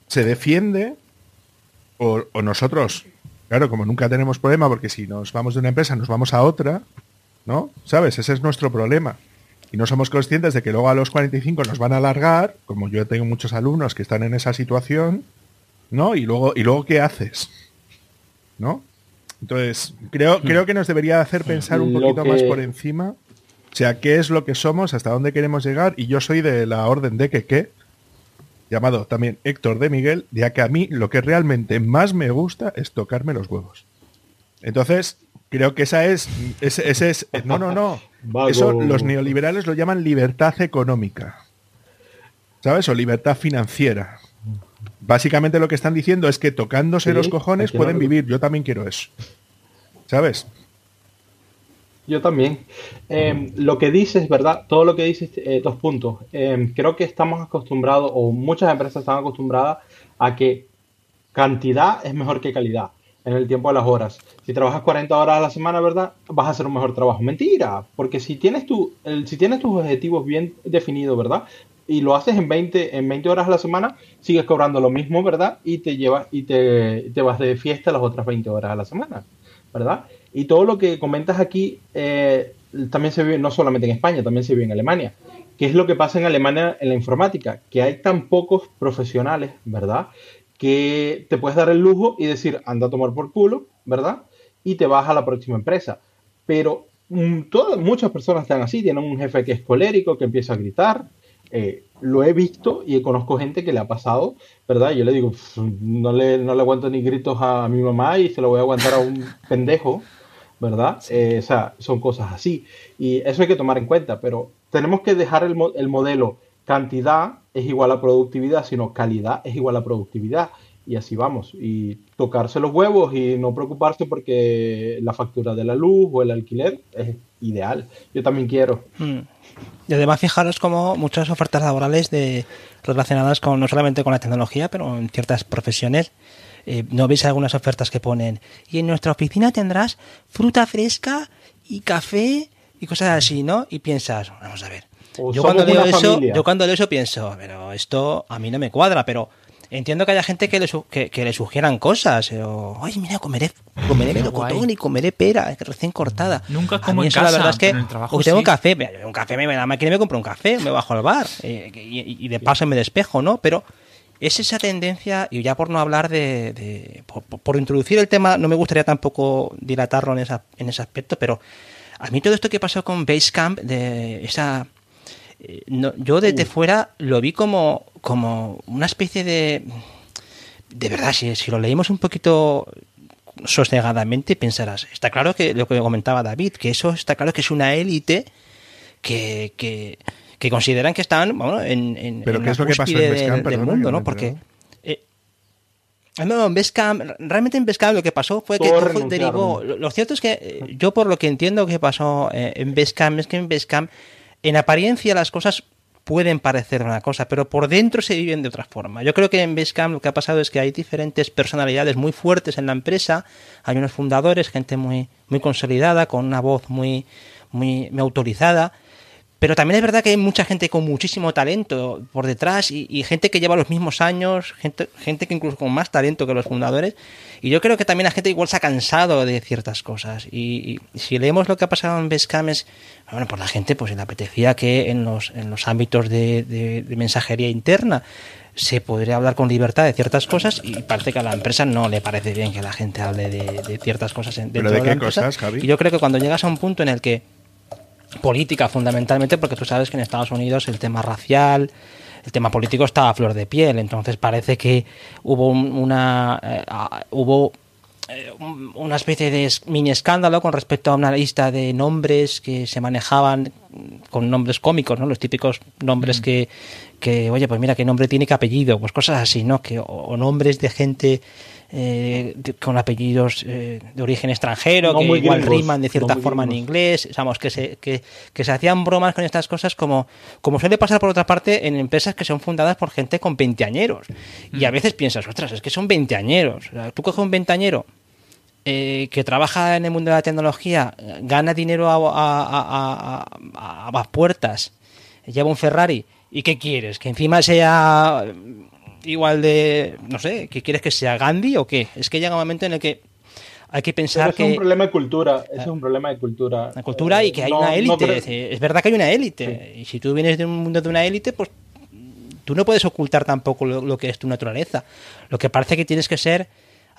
se defiende o, o nosotros, claro, como nunca tenemos problema, porque si nos vamos de una empresa nos vamos a otra, ¿no? ¿Sabes? Ese es nuestro problema. Y no somos conscientes de que luego a los 45 nos van a alargar, como yo tengo muchos alumnos que están en esa situación, ¿no? Y luego, y luego ¿qué haces? ¿No? Entonces, creo, creo que nos debería hacer pensar un poquito más por encima. O sea, qué es lo que somos, hasta dónde queremos llegar. Y yo soy de la orden de que qué, llamado también Héctor de Miguel, ya que a mí lo que realmente más me gusta es tocarme los huevos. Entonces, creo que esa es, ese, ese es, no, no, no. Vago. Eso los neoliberales lo llaman libertad económica. ¿Sabes? O libertad financiera. Básicamente lo que están diciendo es que tocándose Sí, los cojones pueden no- vivir. Yo también quiero eso. ¿Sabes? Yo también. Eh, lo que dices, ¿verdad? Todo lo que dices, eh, dos puntos. Eh, creo que estamos acostumbrados, o muchas empresas están acostumbradas a que cantidad es mejor que calidad en el tiempo de las horas. Si trabajas 40 horas a la semana, ¿verdad? Vas a hacer un mejor trabajo. Mentira, porque si tienes, tu, el- si tienes tus objetivos bien definidos, ¿verdad? Y lo haces en 20, en 20 horas a la semana, sigues cobrando lo mismo, ¿verdad? Y te llevas y te, te vas de fiesta las otras 20 horas a la semana, ¿verdad? Y todo lo que comentas aquí eh, también se vive no solamente en España, también se vive en Alemania. ¿Qué es lo que pasa en Alemania en la informática? Que hay tan pocos profesionales, ¿verdad? Que te puedes dar el lujo y decir, anda a tomar por culo, ¿verdad? Y te vas a la próxima empresa. Pero mm, muchas personas están así, tienen un jefe que es colérico, que empieza a gritar. Eh, lo he visto y conozco gente que le ha pasado, ¿verdad? Yo le digo, "Pff, no le, no le aguanto ni gritos a, mi mamá y se lo voy a aguantar a un pendejo, ¿verdad? Eh, o sea, son cosas así. Y eso hay que tomar en cuenta, pero tenemos que dejar el, el modelo cantidad es igual a productividad, sino calidad es igual a productividad. Y así vamos. Y tocarse los huevos y no preocuparse porque la factura de la luz o el alquiler es ideal. Yo también quiero. Mm. Y además fijaros como muchas ofertas laborales de relacionadas con no solamente con la tecnología, pero en ciertas profesiones. eh, ¿No veis algunas ofertas que ponen? Y en nuestra oficina tendrás fruta fresca y café y cosas así, ¿no? Y piensas, vamos a ver. Yo cuando leo eso, yo cuando leo eso pienso, pero esto a mí no me cuadra, pero entiendo que haya gente que le, su- que, que le sugieran cosas. eh, O, Ay, mira, comeré, comeré melocotón y comeré pera, recién cortada. Nunca A como mí en eso la casa, verdad es que pero en el trabajo o tengo sí. un café, mira, un café me voy a la máquina y me compro un café, me bajo al bar eh, y, y de paso me despejo, ¿no? Pero es esa tendencia, y ya por no hablar de... de- por, por introducir el tema, no me gustaría tampoco dilatarlo en, esa, en ese aspecto, pero a mí todo esto que pasó con Basecamp, de esa... eh, no- yo desde fuera lo vi como, como una especie de... De verdad, si, si lo leímos un poquito sosegadamente, pensarás, está claro que lo que comentaba David, que eso está claro que es una élite que, que, que consideran que están bueno, en, en, Pero en ¿qué la es lo que pasó en cúspide Basecamp? del, Perdona, mundo, no Porque eh, no, en Basecamp, realmente en Basecamp lo que pasó fue que todo derivó. Lo, lo cierto es que eh, yo, por lo que entiendo que pasó eh, en Basecamp, es que en Basecamp, en apariencia, las cosas pueden parecer una cosa, pero por dentro se viven de otra forma. Yo creo que en Basecamp lo que ha pasado es que hay diferentes personalidades muy fuertes en la empresa, hay unos fundadores, gente muy, muy consolidada, con una voz muy, muy, muy autorizada, pero también es verdad que hay mucha gente con muchísimo talento por detrás y, gente que lleva los mismos años, gente, gente que incluso con más talento que los fundadores. Y yo creo que también la gente igual se ha cansado de ciertas cosas. Y, si leemos lo que ha pasado en Bescam es, bueno, pues la gente pues le apetecía que en los, en los ámbitos de, mensajería interna se podría hablar con libertad de ciertas cosas y parece que a la empresa no le parece bien que la gente hable de, ciertas cosas dentro ¿Pero de, qué cosas, Javi? Y yo creo que cuando llegas a un punto en el que política fundamentalmente porque tú sabes que en Estados Unidos el tema racial, el tema político está a flor de piel, entonces parece que hubo una eh, hubo eh, una especie de mini escándalo con respecto a una lista de nombres que se manejaban con nombres cómicos, ¿no? Los típicos nombres mm. que, que, oye, pues mira, qué nombre tiene, qué apellido, pues cosas así, ¿no? Que, o nombres de gente eh, con apellidos eh, de origen extranjero, que igual riman de cierta forma en inglés, sabemos que se, que, se hacían bromas con estas cosas como, como suele pasar por otra parte en empresas que son fundadas por gente con veinteañeros. Y a mm. veces piensas, otras, es que son veinteañeros. tú coges un veinteañero eh, que trabaja en el mundo de la tecnología, gana dinero a, a, a, a, puertas, lleva un Ferrari, ¿y qué quieres? Que encima sea igual de, no sé, ¿qué quieres que sea Gandhi o qué? Es que llega un momento en el que hay que pensar que... Es un problema de cultura, es un problema de cultura. La cultura y que hay una élite, es verdad que hay una élite, y si tú vienes de un mundo de una élite, pues tú no puedes ocultar tampoco lo que es tu naturaleza. Lo que parece que tienes que ser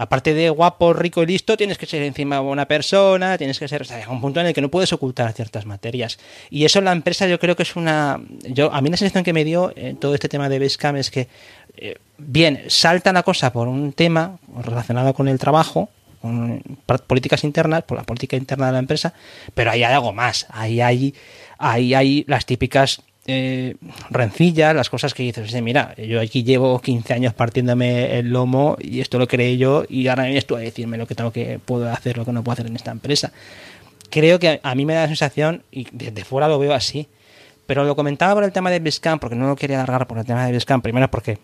aparte de guapo, rico y listo, tienes que ser encima una persona, tienes que ser, o sea, un punto en el que no puedes ocultar ciertas materias. Y eso en la empresa yo creo que es una, yo a mí la sensación que me dio en todo este tema de Basecamp es que, eh, bien, salta la cosa por un tema relacionado con el trabajo, con políticas internas, por la política interna de la empresa, pero ahí hay algo más, ahí hay, ahí hay las típicas eh, rencillas, las cosas que dices, mira, yo aquí llevo 15 años partiéndome el lomo y esto lo creé yo y ahora vienes tú a decirme lo que tengo que puedo hacer, lo que no puedo hacer en esta empresa. Creo que a mí me da la sensación, y desde fuera lo veo así, pero lo comentaba por el tema de Biscam, porque no lo quería alargar por el tema de Biscam, primero porque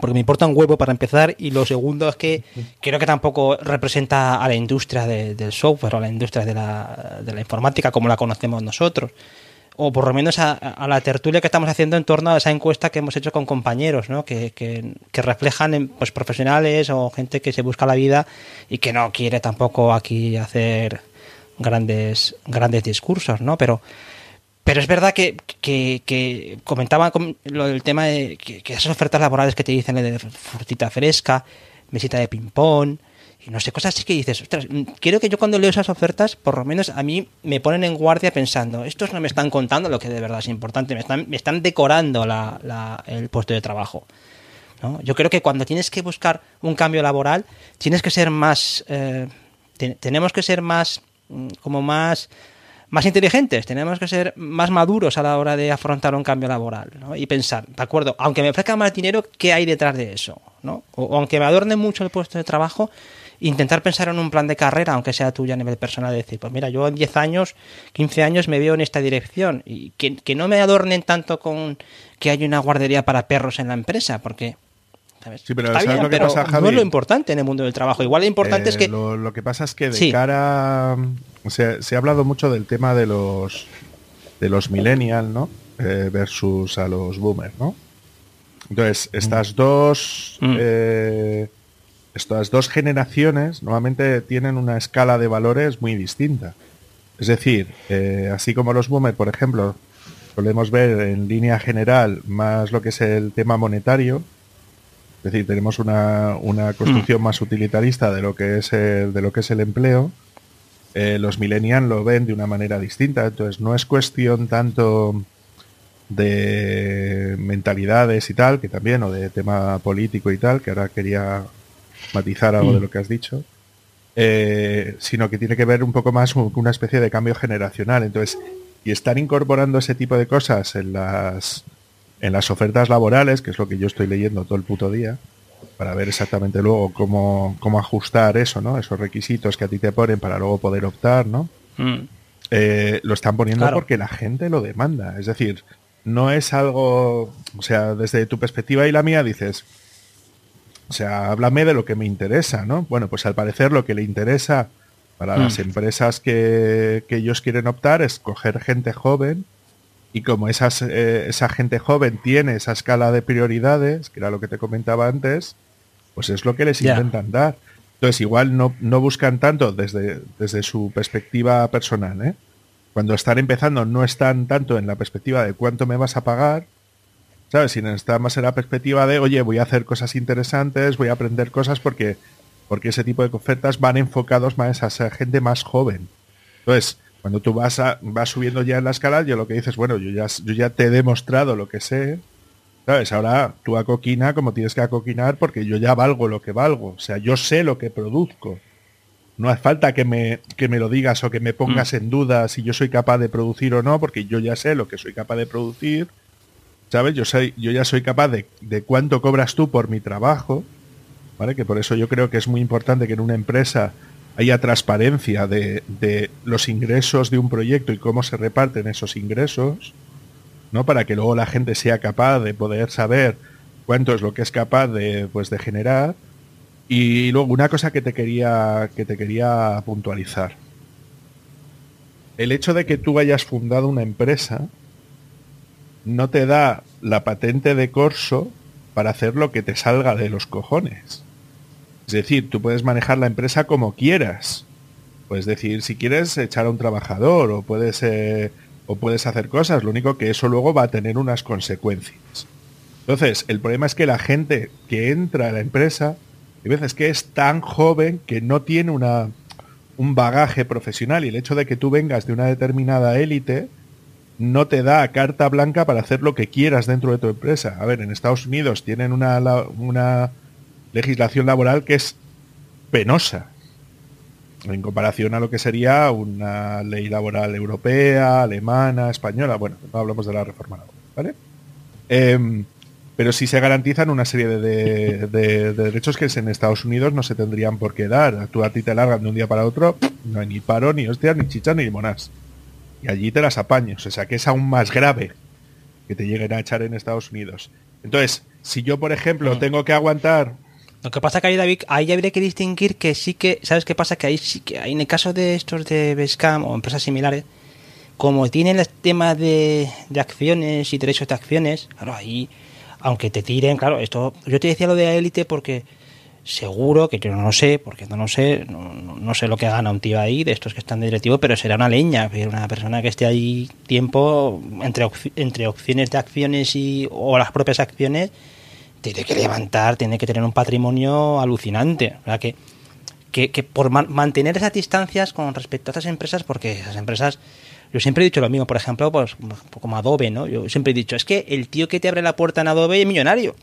porque me importa un huevo para empezar y lo segundo es que creo que tampoco representa a la industria del software o a la industria de la, de la informática como la conocemos nosotros o por lo menos a, la tertulia que estamos haciendo en torno a esa encuesta que hemos hecho con compañeros, ¿no? que, que, reflejan pues, profesionales o gente que se busca la vida y que no quiere tampoco aquí hacer grandes, grandes discursos, ¿no? Pero, pero es verdad que, que, comentaba lo del tema de que, esas ofertas laborales que te dicen de frutita fresca, mesita de ping-pong, y no sé, cosas así que dices, ostras, mm, quiero que yo cuando leo esas ofertas, por lo menos a mí me ponen en guardia pensando, estos no me están contando lo que de verdad es importante, me están, me están decorando el puesto de trabajo. Yo creo que cuando tienes que buscar un cambio laboral, tienes que ser más, eh, tenemos que ser más, mm, como más más inteligentes, tenemos que ser más maduros a la hora de afrontar un cambio laboral ¿no? y pensar, de acuerdo, aunque me ofrezca más dinero, ¿qué hay detrás de eso? O, aunque me adorne mucho el puesto de trabajo, intentar pensar en un plan de carrera, aunque sea tuya a nivel personal, decir, pues mira, yo en 10 años, 15 años me veo en esta dirección y que, no me adornen tanto con que hay una guardería para perros en la empresa, porque Sí, pero, lo que pasa, no es lo importante en el mundo del trabajo. Igual lo importante es que... Lo, que pasa es que de cara... O sea, se ha hablado mucho del tema de los de los millennials, ¿no? Eh, versus a los boomers, ¿no? Entonces, estas mm. dos... Mm. Eh, estas dos generaciones normalmente tienen una escala de valores muy distinta. Es decir, eh, así como los boomers, por ejemplo, podemos ver en línea general más lo que es el tema monetario, es decir, tenemos una, una construcción mm. más utilitarista de lo que es el, de lo que es el empleo. Eh, los millennials lo ven de una manera distinta, entonces no es cuestión tanto de mentalidades y tal, que también, o de tema político y tal, que ahora quería matizar algo de mm. lo que has dicho, eh, sino que tiene que ver un poco más con una especie de cambio generacional. Entonces, y estar incorporando ese tipo de cosas en las, en las ofertas laborales, que es lo que yo estoy leyendo todo el puto día, para ver exactamente luego cómo, cómo ajustar eso, ¿no? Esos requisitos que a ti te ponen para luego poder optar, ¿no? Mm. Eh, lo están poniendo porque la gente lo demanda. Es decir, no es algo, o sea, desde tu perspectiva y la mía dices, o sea, háblame de lo que me interesa, ¿no? Bueno, pues al parecer lo que le interesa para las Mm. empresas que, que ellos quieren optar es coger gente joven y como esas, eh, esa gente joven tiene esa escala de prioridades, que era lo que te comentaba antes, pues es lo que les intentan dar. Entonces igual no, no buscan tanto desde, desde su perspectiva personal, ¿eh? Cuando están empezando no están tanto en la perspectiva de cuánto me vas a pagar, ¿sabes? Sino están más en la perspectiva de, oye, voy a hacer cosas interesantes, voy a aprender cosas porque, porque ese tipo de ofertas van enfocados más a esa gente más joven. Entonces, cuando tú vas, a, vas subiendo ya en la escala, yo lo que dices, bueno, yo ya, yo ya te he demostrado lo que sé, ¿sabes? Ahora tú acoquina como tienes que acoquinar porque yo ya valgo lo que valgo. O sea, yo sé lo que produzco. No hace falta que me, que me lo digas o que me pongas en duda si yo soy capaz de producir o no, porque yo ya sé lo que soy capaz de producir. ¿Sabes? Yo, soy, yo ya soy capaz de, de cuánto cobras tú por mi trabajo. ¿Vale? Que por eso yo creo que es muy importante que en una empresa haya transparencia de, de los ingresos de un proyecto y cómo se reparten esos ingresos. ¿no? Para que luego la gente sea capaz de poder saber cuánto es lo que es capaz de, pues, de generar. Y luego una cosa que te quería, que te quería puntualizar. El hecho de que tú hayas fundado una empresa no te da la patente de corso para hacer lo que te salga de los cojones. Es decir, tú puedes manejar la empresa como quieras. Puedes decir si quieres echar a un trabajador o puedes eh, o puedes hacer cosas, lo único que eso luego va a tener unas consecuencias. Entonces, el problema es que la gente que entra a la empresa, hay veces que es tan joven que no tiene una, un bagaje profesional y el hecho de que tú vengas de una determinada élite no te da carta blanca para hacer lo que quieras dentro de tu empresa. A ver, en Estados Unidos tienen una, una legislación laboral que es penosa en comparación a lo que sería una ley laboral europea, alemana, española. Bueno, no hablamos de la reforma laboral, ¿vale? Em, pero sí se garantizan una serie de, de- de- de derechos que en Estados Unidos no se tendrían por qué dar. Tú a ti te largan de un día para otro, no hay ni paro, ni hostias, ni chicha, ni limonas. Y allí te las apaños. O sea que es aún más grave que te lleguen a echar en Estados Unidos. Entonces, si yo, por ejemplo, tengo que aguantar Lo que pasa que ahí, David, ahí habría que distinguir que sí que, ¿sabes qué pasa? Que ahí sí que, ahí en el caso de estos de Bescam o empresas similares, como tienen el tema de, de acciones y derechos de acciones, claro, ahí, aunque te tiren, claro, esto, yo te decía lo de élite porque seguro, que yo no lo sé, porque no lo sé, no, no- sé lo que gana un tío ahí de estos que están de directivo, pero será una leña, una persona que esté ahí tiempo entre, entre opciones de acciones y, o las propias acciones, tiene que levantar, tiene que tener un patrimonio alucinante. O sea, que, que, que por ma- mantener esas distancias con respecto a esas empresas, porque esas empresas, yo siempre he dicho lo mismo, por ejemplo, pues como Adobe, ¿no? Yo siempre he dicho, es que el tío que te abre la puerta en Adobe es millonario.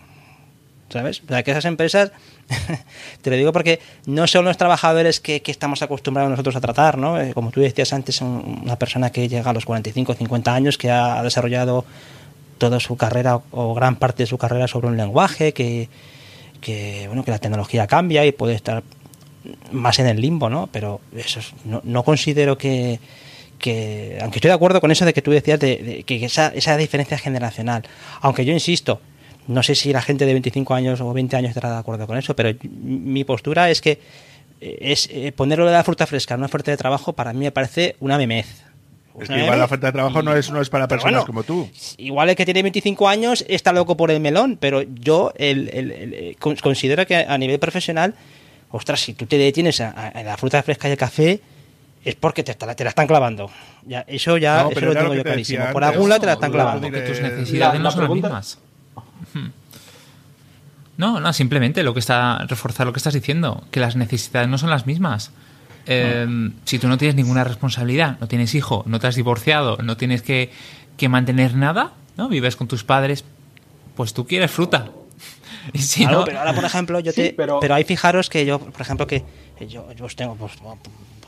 ¿Sabes? O sea, que esas empresas, te lo digo porque no son los trabajadores que, que estamos acostumbrados nosotros a tratar, ¿no? Eh, como tú decías antes, un- una persona que llega a los 45 o 50 años, que ha desarrollado toda su carrera o gran parte de su carrera sobre un lenguaje, que, que, bueno, que la tecnología cambia y puede estar más en el limbo, ¿no? Pero eso es- no, considero que, que, aunque estoy de acuerdo con eso de que tú decías de, de que esa, esa diferencia generacional, aunque yo insisto, no sé si la gente de 25 años o 20 años estará de acuerdo con eso, pero mi postura es que eh, es eh, ponerlo de la fruta fresca en una oferta de trabajo para mí me parece una memez. Es que igual la oferta de trabajo no es, no es para personas bueno, como tú. Igual el que tiene 25 años está loco por el melón, pero yo el, el- el- eh, con- considero que a nivel profesional, ostras, si tú te detienes a, a- a la fruta fresca y el café, es porque te, te la están clavando. Ya, eso ya No, eso pero lo tengo lo yo te clarísimo. Por algún lado te la están clavando. Porque tus necesidades la- no son las mismas. No, no, simplemente lo que está reforzar lo que estás diciendo, que las necesidades no son las mismas. Eh, Si tú no tienes ninguna responsabilidad, no tienes hijo, no te has divorciado, no tienes que, que mantener nada, ¿no? Vives con tus padres, pues tú quieres fruta. Y si Claro, no, pero ahora, por ejemplo, yo Sí, te. Pero... pero- ahí fijaros que yo, por ejemplo, que yo, yo os tengo pues,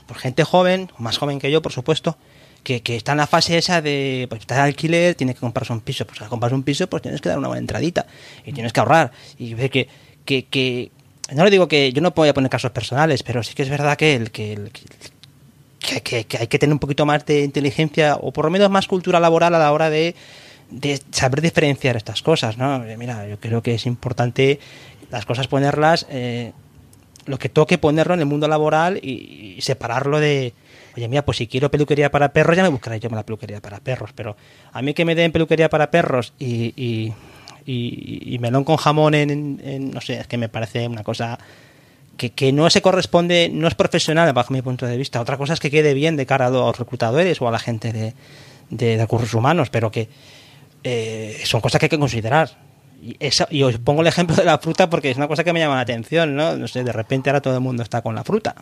por gente joven, más joven que yo, por supuesto, que, está en la fase esa de. Pues está de alquiler, tiene que comprarse un piso. Pues al comprarse un piso, pues tienes que dar una buena entradita. Y tienes que ahorrar. Y ve que. que, que no le digo que yo no voy a poner casos personales, pero sí que es verdad que el que, que, hay que tener un poquito más de inteligencia o por lo menos más cultura laboral a la hora de, de saber diferenciar estas cosas, ¿no? Mira, yo creo que es importante las cosas ponerlas, eh, lo que toque ponerlo en el mundo laboral y, separarlo de, oye, mira, pues si quiero peluquería para perros, ya me buscaré yo la peluquería para perros, pero a mí que me den peluquería para perros y, y, melón con jamón en, no sé, es que me parece una cosa que, no se corresponde, no es profesional bajo mi punto de vista. Otra cosa es que quede bien de cara a los reclutadores o a la gente de, recursos humanos, pero que eh, son cosas que hay que considerar. Y, y, os pongo el ejemplo de la fruta porque es una cosa que me llama la atención, ¿no? No sé, de repente ahora todo el mundo está con la fruta.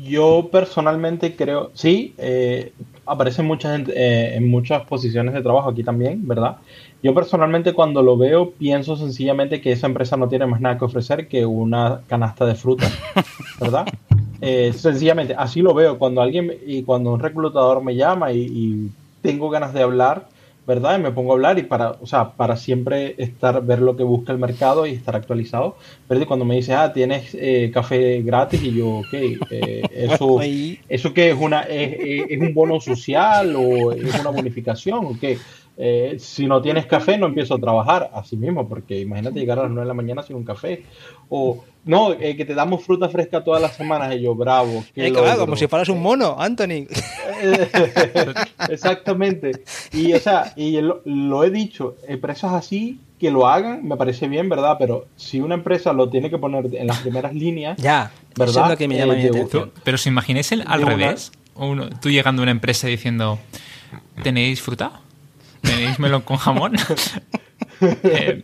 Yo personalmente creo, sí, eh, aparece mucha gente, eh, en muchas posiciones de trabajo aquí también, ¿verdad? Yo personalmente cuando lo veo pienso sencillamente que esa empresa no tiene más nada que ofrecer que una canasta de fruta, ¿verdad? Eh, sencillamente, así lo veo. Cuando alguien y cuando un reclutador me llama y tengo ganas de hablar, ¿verdad? Y me pongo a hablar y para, o sea, para siempre estar, ver lo que busca el mercado y estar actualizado. Pero cuando me dice, ah, tienes eh, café gratis y yo, ok, eh, eso, ¿eso qué es? Una, es, es, un bono social o es una bonificación o qué? Eh, si no tienes café, no empiezo a trabajar así mismo, porque imagínate llegar a las 9 de la mañana sin un café. O, no, eh, que te damos fruta fresca todas las semanas, y yo, bravo. como si fueras un mono, Anthony. Exactamente. Y, o sea, y lo, he dicho, empresas así que lo hagan, me parece bien, ¿verdad? Pero si una empresa lo tiene que poner en las primeras líneas, ya, ¿verdad? es lo que me llama eh, Pero si imaginéis el al revés, tú llegando a una empresa diciendo, ¿tenéis fruta? ¿Tenéis melón con jamón? Eh,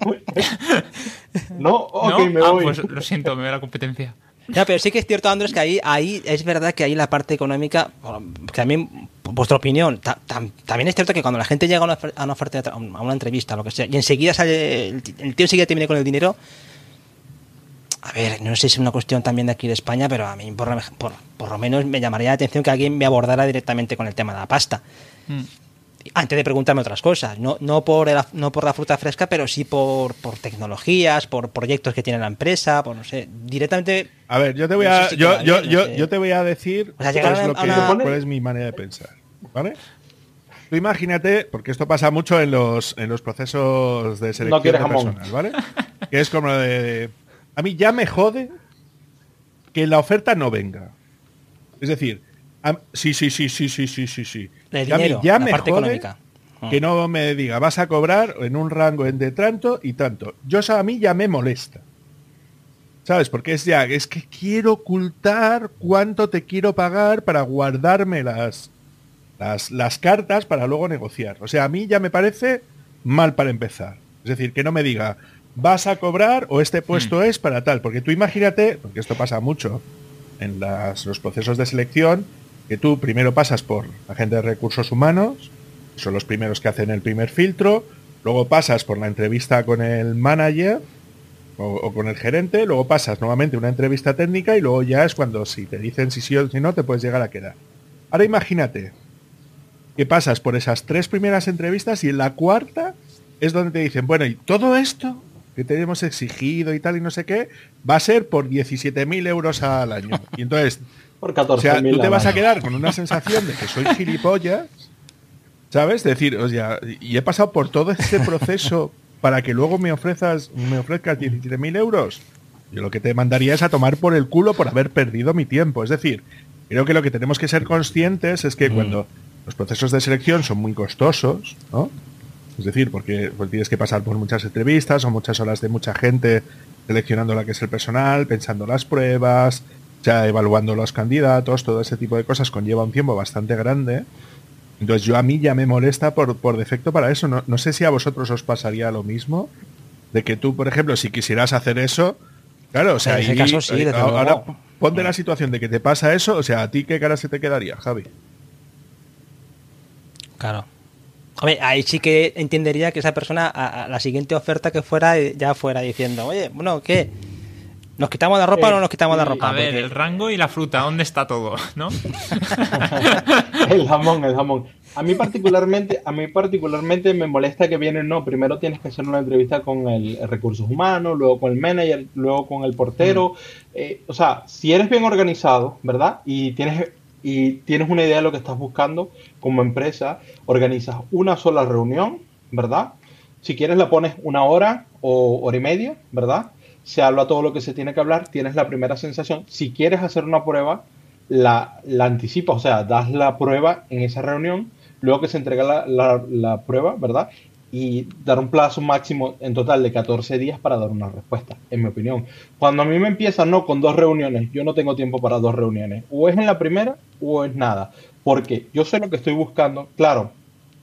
no, ok, me ah, pues lo siento, me a la competencia. Ya, pero sí que es cierto, Andrés, que ahí, ahí es verdad que ahí la parte económica, también, vuestra opinión, también es cierto que cuando la gente llega a una, oferta, a una entrevista, lo que sea, y enseguida sale, el, tío enseguida te viene con el dinero, a ver, no sé si es una cuestión también de aquí de España, pero a mí por, por, lo menos me llamaría la atención que alguien me abordara directamente con el tema de la pasta. Mm antes de preguntarme otras cosas, no, no, por, no por la fruta fresca, pero sí por, por tecnologías, por proyectos que tiene la empresa, por no sé, directamente... A ver, yo te voy a, yo, yo, yo, te voy a decir cuál, es mi manera de pensar, ¿vale? Tú imagínate, porque esto pasa mucho en los, en los procesos de selección de personal, ¿vale? que es como de... A mí ya me jode que la oferta no venga. Es decir, sí, sí, sí, sí, sí, sí, sí, sí. Ya, me parte económica. Que no me diga, vas a cobrar en un rango entre tanto y tanto. Yo a mí ya me molesta. ¿Sabes? Porque es ya, es que quiero ocultar cuánto te quiero pagar para guardarme las, las, las cartas para luego negociar. O sea, a mí ya me parece mal para empezar. Es decir, que no me diga, vas a cobrar o este puesto mm. es para tal. Porque tú imagínate, porque esto pasa mucho en los procesos de selección, que tú primero pasas por la gente de recursos humanos, son los primeros que hacen el primer filtro, luego pasas por la entrevista con el manager o, con el gerente, luego pasas nuevamente una entrevista técnica y luego ya es cuando si te dicen si sí o si no te puedes llegar a quedar. Ahora imagínate que pasas por esas tres primeras entrevistas y en la cuarta es donde te dicen, bueno, y todo esto que tenemos exigido y tal y no sé qué, va a ser por 17.000 euros al año. Y entonces por 14 O sea, tú te vas a quedar con una sensación de que soy gilipollas, ¿sabes? Decir, o sea, y he pasado por todo este proceso para que luego me ofrezcas, me ofrezcas 17.000 euros. Yo lo que te mandaría es a tomar por el culo por haber perdido mi tiempo. Es decir, creo que lo que tenemos que ser conscientes es que mm. cuando los procesos de selección son muy costosos, ¿no? Es decir, porque pues, tienes que pasar por muchas entrevistas o muchas horas de mucha gente seleccionando la que es el personal, pensando las pruebas, ya evaluando los candidatos, todo ese tipo de cosas conlleva un tiempo bastante grande. Entonces yo a mí ya me molesta por, por defecto para eso. No, no sé si a vosotros os pasaría lo mismo. De que tú, por ejemplo, si quisieras hacer eso, claro, o sea, en ese caso sí, eh, ahora ponte la situación de que te pasa eso, o sea, ¿a ti qué cara se te quedaría, Javi? Claro. Hombre, ahí sí que entendería que esa persona a, la siguiente oferta que fuera ya fuera diciendo, oye, bueno, ¿qué? ¿Nos quitamos la ropa o no nos quitamos la ropa? A ver, el rango y la fruta, ¿dónde está todo? ¿No? el jamón, el jamón. A mí particularmente, a mí particularmente me molesta que vienen, no, primero tienes que hacer una entrevista con el, recursos humanos, luego con el manager, luego con el portero. Mm. Eh, o sea, si eres bien organizado, ¿verdad? Y tienes y tienes una idea de lo que estás buscando como empresa, organizas una sola reunión ¿verdad? Si quieres la pones una hora o hora y media, ¿verdad? Se habla todo lo que se tiene que hablar, tienes la primera sensación. Si quieres hacer una prueba, la, la anticipas, o sea, das la prueba en esa reunión, luego que se entrega la, la, la prueba, ¿verdad? y dar un plazo máximo en total de 14 días para dar una respuesta, en mi opinión. Cuando a mí me empiezan, no, con dos reuniones, yo no tengo tiempo para dos reuniones. O es en la primera o es nada. Porque yo sé lo que estoy buscando. Claro,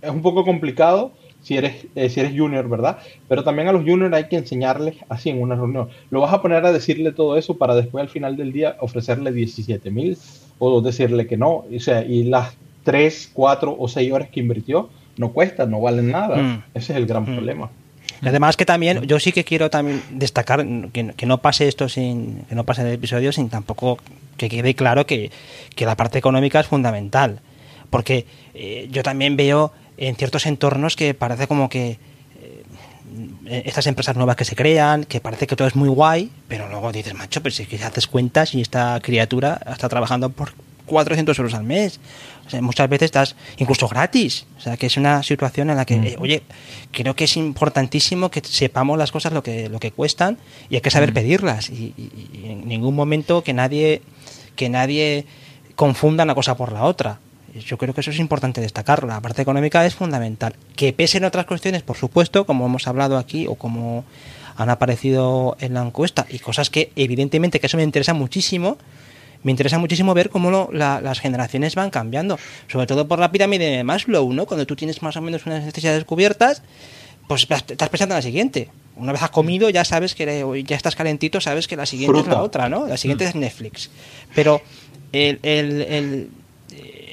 es un poco complicado si eres, eh, si eres junior, ¿verdad? Pero también a los juniors hay que enseñarles así en una reunión. Lo vas a poner a decirle todo eso para después al final del día ofrecerle 17 mil o decirle que no. O sea, y las 3, 4 o 6 horas que invirtió no cuesta, no valen nada. Mm. Ese es el gran mm. problema. además que también, yo sí que quiero también destacar que, no pase esto sin, que no pase el episodio sin tampoco que quede claro que, la parte económica es fundamental. Porque eh, yo también veo en ciertos entornos que parece como que eh, estas empresas nuevas que se crean, que parece que todo es muy guay, pero luego dices, macho, pero si que haces cuentas y esta criatura está trabajando por 400 euros al mes muchas veces estás incluso gratis. O sea, que es una situación en la que, mm. eh, oye, creo que es importantísimo que sepamos las cosas lo que, lo que cuestan y hay que saber mm. pedirlas. Y, en ningún momento que nadie, que nadie confunda una cosa por la otra. Yo creo que eso es importante destacarlo. La parte económica es fundamental. Que pesen otras cuestiones, por supuesto, como hemos hablado aquí o como han aparecido en la encuesta, y cosas que evidentemente que eso me interesa muchísimo, me interesa muchísimo ver cómo las generaciones van cambiando, sobre todo por la pirámide de Maslow, ¿no? Cuando tú tienes más o menos unas necesidades cubiertas, pues estás pensando en la siguiente. Una vez has comido, ya sabes que ya estás calentito, sabes que la siguiente es la otra, ¿no? La siguiente mm. es Netflix. Pero el, el,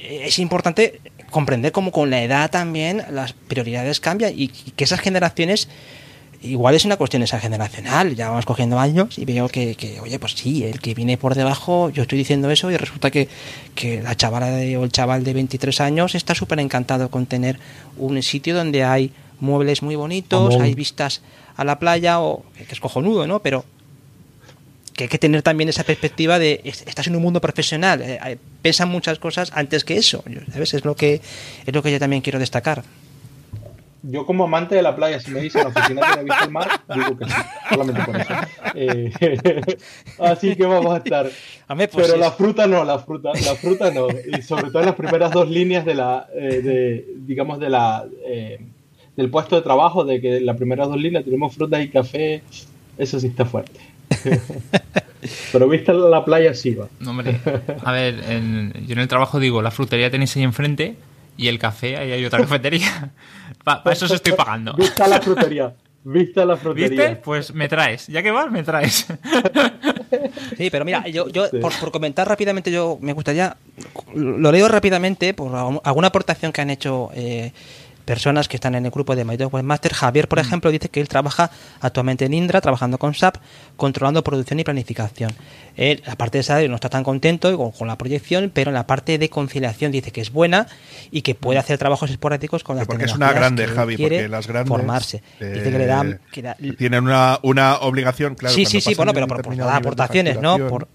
es importante comprender cómo con la edad también las prioridades cambian y que esas generaciones igual es una cuestión esa generacional, ya vamos cogiendo años y veo que, oye, pues sí, el que viene por debajo, yo estoy diciendo eso y resulta que, la chavala de, o el chaval de 23 años está súper encantado con tener un sitio donde hay muebles muy bonitos, hay vistas a la playa, o que es cojonudo, ¿no? Pero que hay que tener también esa perspectiva de estás en un mundo profesional, eh, pesan muchas cosas antes que eso, ¿sabes? Es lo que es lo que yo también quiero destacar yo como amante de la playa, si me dicen la oficina tiene vista al mar, digo que sí, solamente por eso. Eh, así que vamos a estar. Pues Pero la fruta no, la fruta, la fruta no. Y sobre todo en las primeras dos líneas de la, eh, de, digamos, de la, eh, del puesto de trabajo, de que en las primeras dos líneas tenemos frutas y café, eso sí está fuerte. Pero vista la playa sí va. No, hombre, a ver, yo en el trabajo digo, la frutería tenéis ahí enfrente y el café, ahí hay otra cafetería. Para eso os estoy pagando. Vista la frutería. Vista la frutería. ¿Viste? Pues me traes. Ya que vas, me traes. Sí, pero mira, yo, yo por, comentar rápidamente, yo me gustaría, lo leo rápidamente por alguna aportación que han hecho eh, personas que están en el grupo de MyDog Webmaster. Javier, por mm. ejemplo, dice que él trabaja actualmente en Indra, trabajando con SAP, controlando producción y planificación. Él, la parte de salario no está tan contento con, la proyección, pero en la parte de conciliación dice que es buena y que puede hacer trabajos esporádicos con las Porque es una grande, Javi, porque las grandes formarse. dice que le dan, eh, tienen una, una obligación, claro. Sí, sí, sí, bueno, pero por, dar aportaciones, ¿no? Por,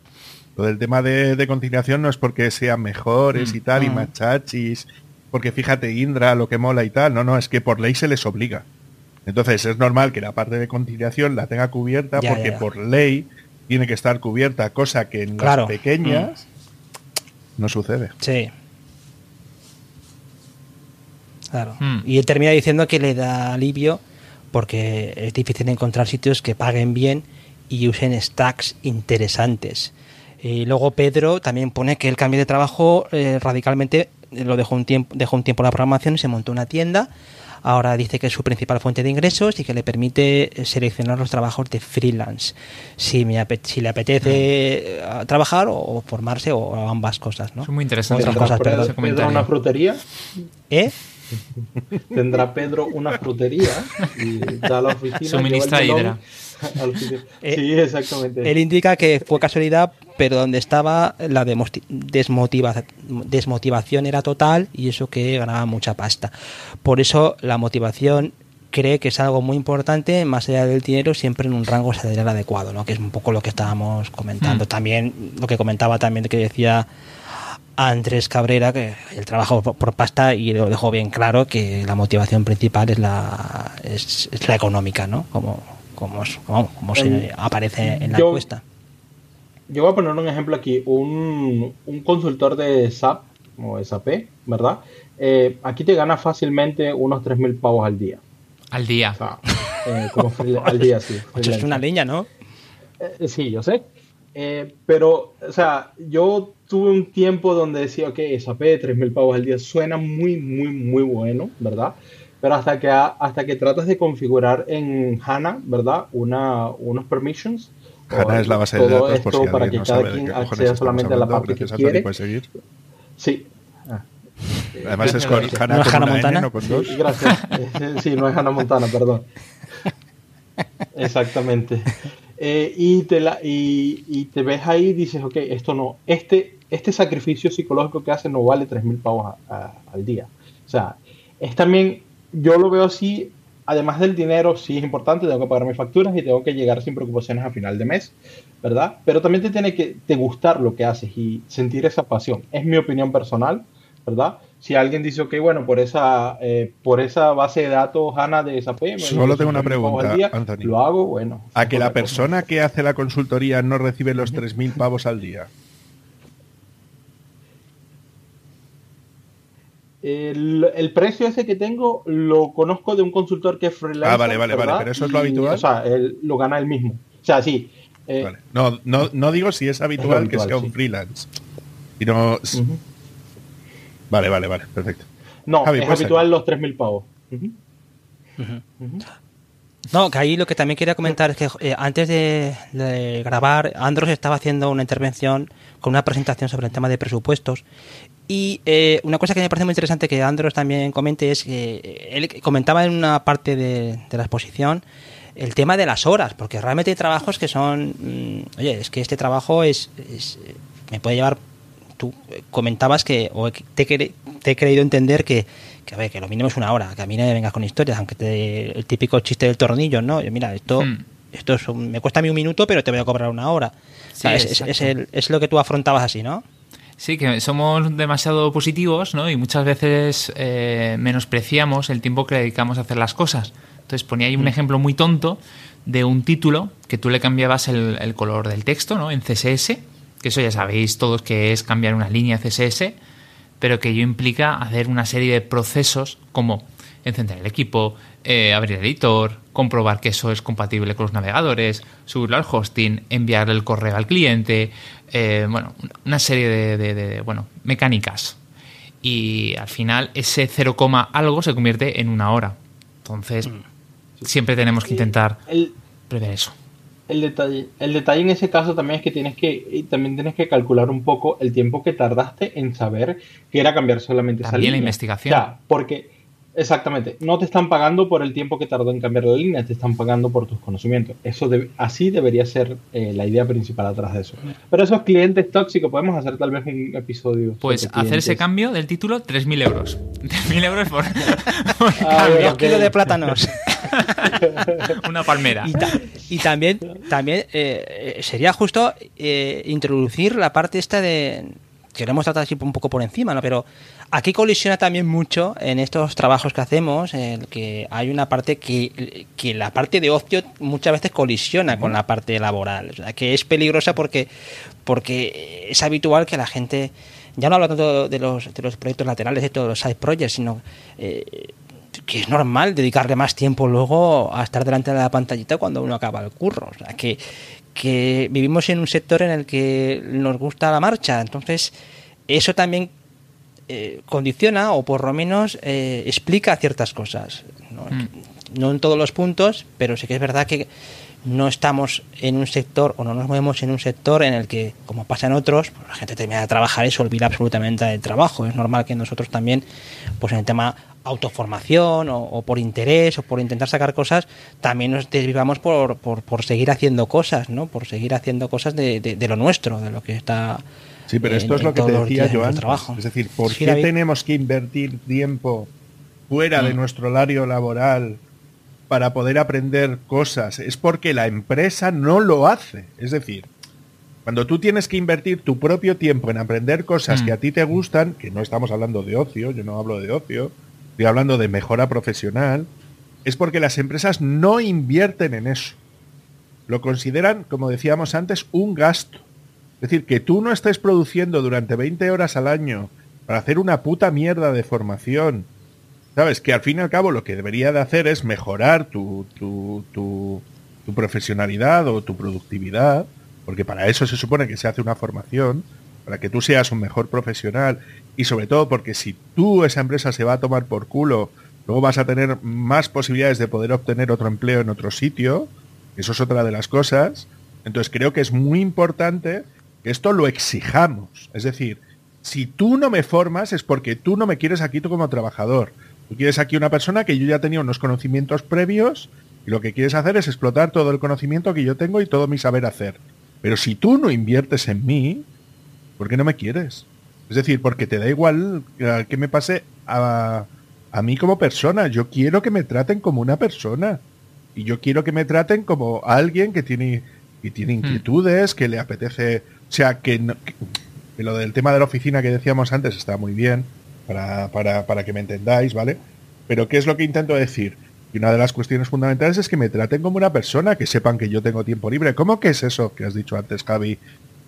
lo del tema de, de, conciliación no es porque sean mejores y tal, y mm. machachis porque fíjate, Indra, lo que mola y tal, no, no, es que por ley se les obliga. Entonces es normal que la parte de conciliación la tenga cubierta porque por ley tiene que estar cubierta, cosa que en las pequeñas mm. no sucede. Sí. Claro. Mm. Y él termina diciendo que le da alivio porque es difícil encontrar sitios que paguen bien y usen stacks interesantes. Y luego Pedro también pone que el cambio de trabajo eh, radicalmente lo dejó un tiempo, dejó un tiempo la programación y se montó una tienda. Ahora dice que es su principal fuente de ingresos y que le permite seleccionar los trabajos de freelance. Si, me si le apetece eh, trabajar o formarse o ambas cosas, ¿no? Son muy interesantes. cosas, ¿Tendrá una frutería? ¿Eh? Tendrá Pedro una frutería y da la oficina. Suministra hidra. Eh, sí, exactamente. Él indica que fue casualidad, pero donde estaba la desmotivación era total y eso que ganaba mucha pasta. Por eso la motivación cree que es algo muy importante, más allá del dinero, siempre en un rango salarial adecuado, ¿no? que es un poco lo que estábamos comentando. Mm. También lo que comentaba también que decía Andrés Cabrera, que el trabajo por, pasta y lo dejó bien claro que la motivación principal es la, es, la económica, ¿no? Como, como, como, se aparece en la encuesta. Yo voy a poner un ejemplo aquí. Un, un consultor de SAP o SAP, ¿verdad? Eh, aquí te gana fácilmente unos 3.000 pavos al día. Al día. Eh, como al día, sí. es una leña, ¿no? Eh, sí, yo sé. pero, o sea, yo tuve un tiempo donde decía, ok, SAP de 3.000 pavos al día suena muy, muy, muy bueno, ¿verdad? Pero hasta que, hasta que tratas de configurar en HANA, ¿verdad? Una, unos permissions. HANA es la base de datos por si para que cada quien acceda solamente a la parte que quiere. Sí, Además es con Hannah, con Montana. no con dos. Sí, gracias. sí, no es Hannah Montana, perdón. Exactamente. Eh, y, te la, y, te ves ahí y dices, ok, esto no, este, este sacrificio psicológico que hace no vale 3.000 pavos al día. O sea, es también, yo lo veo así, además del dinero, sí es importante, tengo que pagar mis facturas y tengo que llegar sin preocupaciones a final de mes, ¿verdad? Pero también te tiene que te gustar lo que haces y sentir esa pasión. Es mi opinión personal ¿verdad? Si alguien dice, ok, bueno, por esa, eh, por esa base de datos, HANA de SAP, solo tengo una pregunta, Anthony. Lo hago, bueno. ¿A que la persona que hace la consultoría no recibe los 3.000 pavos al día? El, precio ese que tengo lo conozco de un consultor que es freelance. Ah, vale, vale, vale, pero eso es lo habitual. o sea, él lo gana él mismo. O sea, sí. Eh, vale. no, no, no digo si es habitual, que sea un freelance. Sino, Vale, vale, vale, perfecto. No, es habitual los 3.000 pavos. No, que ahí lo que también quería comentar es que eh, antes de, grabar, Andros estaba haciendo una intervención con una presentación sobre el tema de presupuestos. Y eh, una cosa que me parece muy interesante que Andros también comente es que eh, él comentaba en una parte de, la exposición el tema de las horas, porque realmente hay trabajos que son. Mm, oye, es que este trabajo es, me puede llevar tú comentabas que, o te, he creído entender que, que, a ver, que lo mínimo es una hora, que a mí no me vengas con historias, aunque te, el típico chiste del tornillo, ¿no? mira, esto, hmm. esto es me cuesta a mí un minuto, pero te voy a cobrar una hora. es, lo que tú afrontabas así, ¿no? Sí, que somos demasiado positivos, ¿no? Y muchas veces eh, menospreciamos el tiempo que dedicamos a hacer las cosas. Entonces ponía ahí un hmm. ejemplo muy tonto de un título que tú le cambiabas el, el color del texto, ¿no? En CSS que eso ya sabéis todos que es cambiar una línea CSS, pero que ello implica hacer una serie de procesos como encender el equipo, eh, abrir el editor, comprobar que eso es compatible con los navegadores, subirlo al hosting, enviarle el correo al cliente, eh, bueno, una serie de, bueno, mecánicas. Y al final ese 0, algo se convierte en una hora. Entonces, mm. siempre tenemos que intentar prever eso el detalle, el detalle en ese caso también es que tienes que también tienes que calcular un poco el tiempo que tardaste en saber que era cambiar solamente esa línea. la investigación. porque exactamente, no te están pagando por el tiempo que tardó en cambiar la línea, te están pagando por tus conocimientos. Eso así debería ser eh, la idea principal atrás de eso. Pero esos clientes tóxicos, podemos hacer tal vez un episodio. Pues hacer ese cambio del título, 3.000 euros. 3.000 euros por, por kilo de plátanos. Una palmera. Y, también, también eh, sería justo eh, introducir la parte esta de que lo hemos tratado así un poco por encima, ¿no? Pero aquí colisiona también mucho en estos trabajos que hacemos, en que hay una parte que, que la parte de ocio muchas veces colisiona con la parte laboral, que es peligrosa porque, porque es habitual que la gente, ya no hablo tanto de los, de los proyectos laterales, de todos los side projects, sino eh, que es normal dedicarle más tiempo luego a estar delante de la pantallita cuando uno acaba el curro. O sea, que, que vivimos en un sector en el que nos gusta la marcha, entonces eso también eh, condiciona o por lo menos eh, explica ciertas cosas. Mm. ¿no? en todos los puntos, pero sí que es verdad que no estamos en un sector o no nos movemos en un sector en el que, como pasa en otros, pues la gente termina de trabajar y se olvida absolutamente del trabajo. Es normal que nosotros también, pues en el tema autoformación o, por interés o por intentar sacar cosas, también nos desvivamos por, por, seguir haciendo cosas, ¿no? Por seguir haciendo cosas de, lo nuestro, de lo que está... Sí, pero esto es lo que te decía yo antes. Es decir, ¿por qué tenemos que invertir tiempo fuera de mm. nuestro horario laboral para poder aprender cosas? Es porque la empresa no lo hace. Es decir, Cuando tú tienes que invertir tu propio tiempo en aprender cosas Mm. que a ti te gustan, que no estamos hablando de ocio, yo no hablo de ocio, estoy hablando de mejora profesional, es porque las empresas no invierten en eso. Lo consideran, como decíamos antes, un gasto. Es decir, que tú no estés produciendo durante 20 horas al año para hacer una puta mierda de formación. ¿Sabes? Que al fin y al cabo lo que debería de hacer es mejorar tu, tu, tu, tu profesionalidad o tu productividad, porque para eso se supone que se hace una formación, para que tú seas un mejor profesional y sobre todo porque si tú esa empresa se va a tomar por culo, luego vas a tener más posibilidades de poder obtener otro empleo en otro sitio, eso es otra de las cosas. Entonces creo que es muy importante que esto lo exijamos. Es decir, si tú no me formas es porque tú no me quieres aquí tú como trabajador. Tú quieres aquí una persona que yo ya tenía unos conocimientos previos y lo que quieres hacer es explotar todo el conocimiento que yo tengo y todo mi saber hacer. Pero si tú no inviertes en mí, ¿por qué no me quieres? Es decir, porque te da igual eh, que me pase a, a mí como persona. Yo quiero que me traten como una persona. Y yo quiero que me traten como alguien que tiene, que tiene inquietudes, que le apetece... O sea, que, no- que- que lo del tema de la oficina que decíamos antes está muy bien, para, para, para que me entendáis, ¿vale? Pero ¿qué es lo que intento decir? Y una de las cuestiones fundamentales es que me traten como una persona, que sepan que yo tengo tiempo libre. ¿Cómo que es eso que has dicho antes, Javi?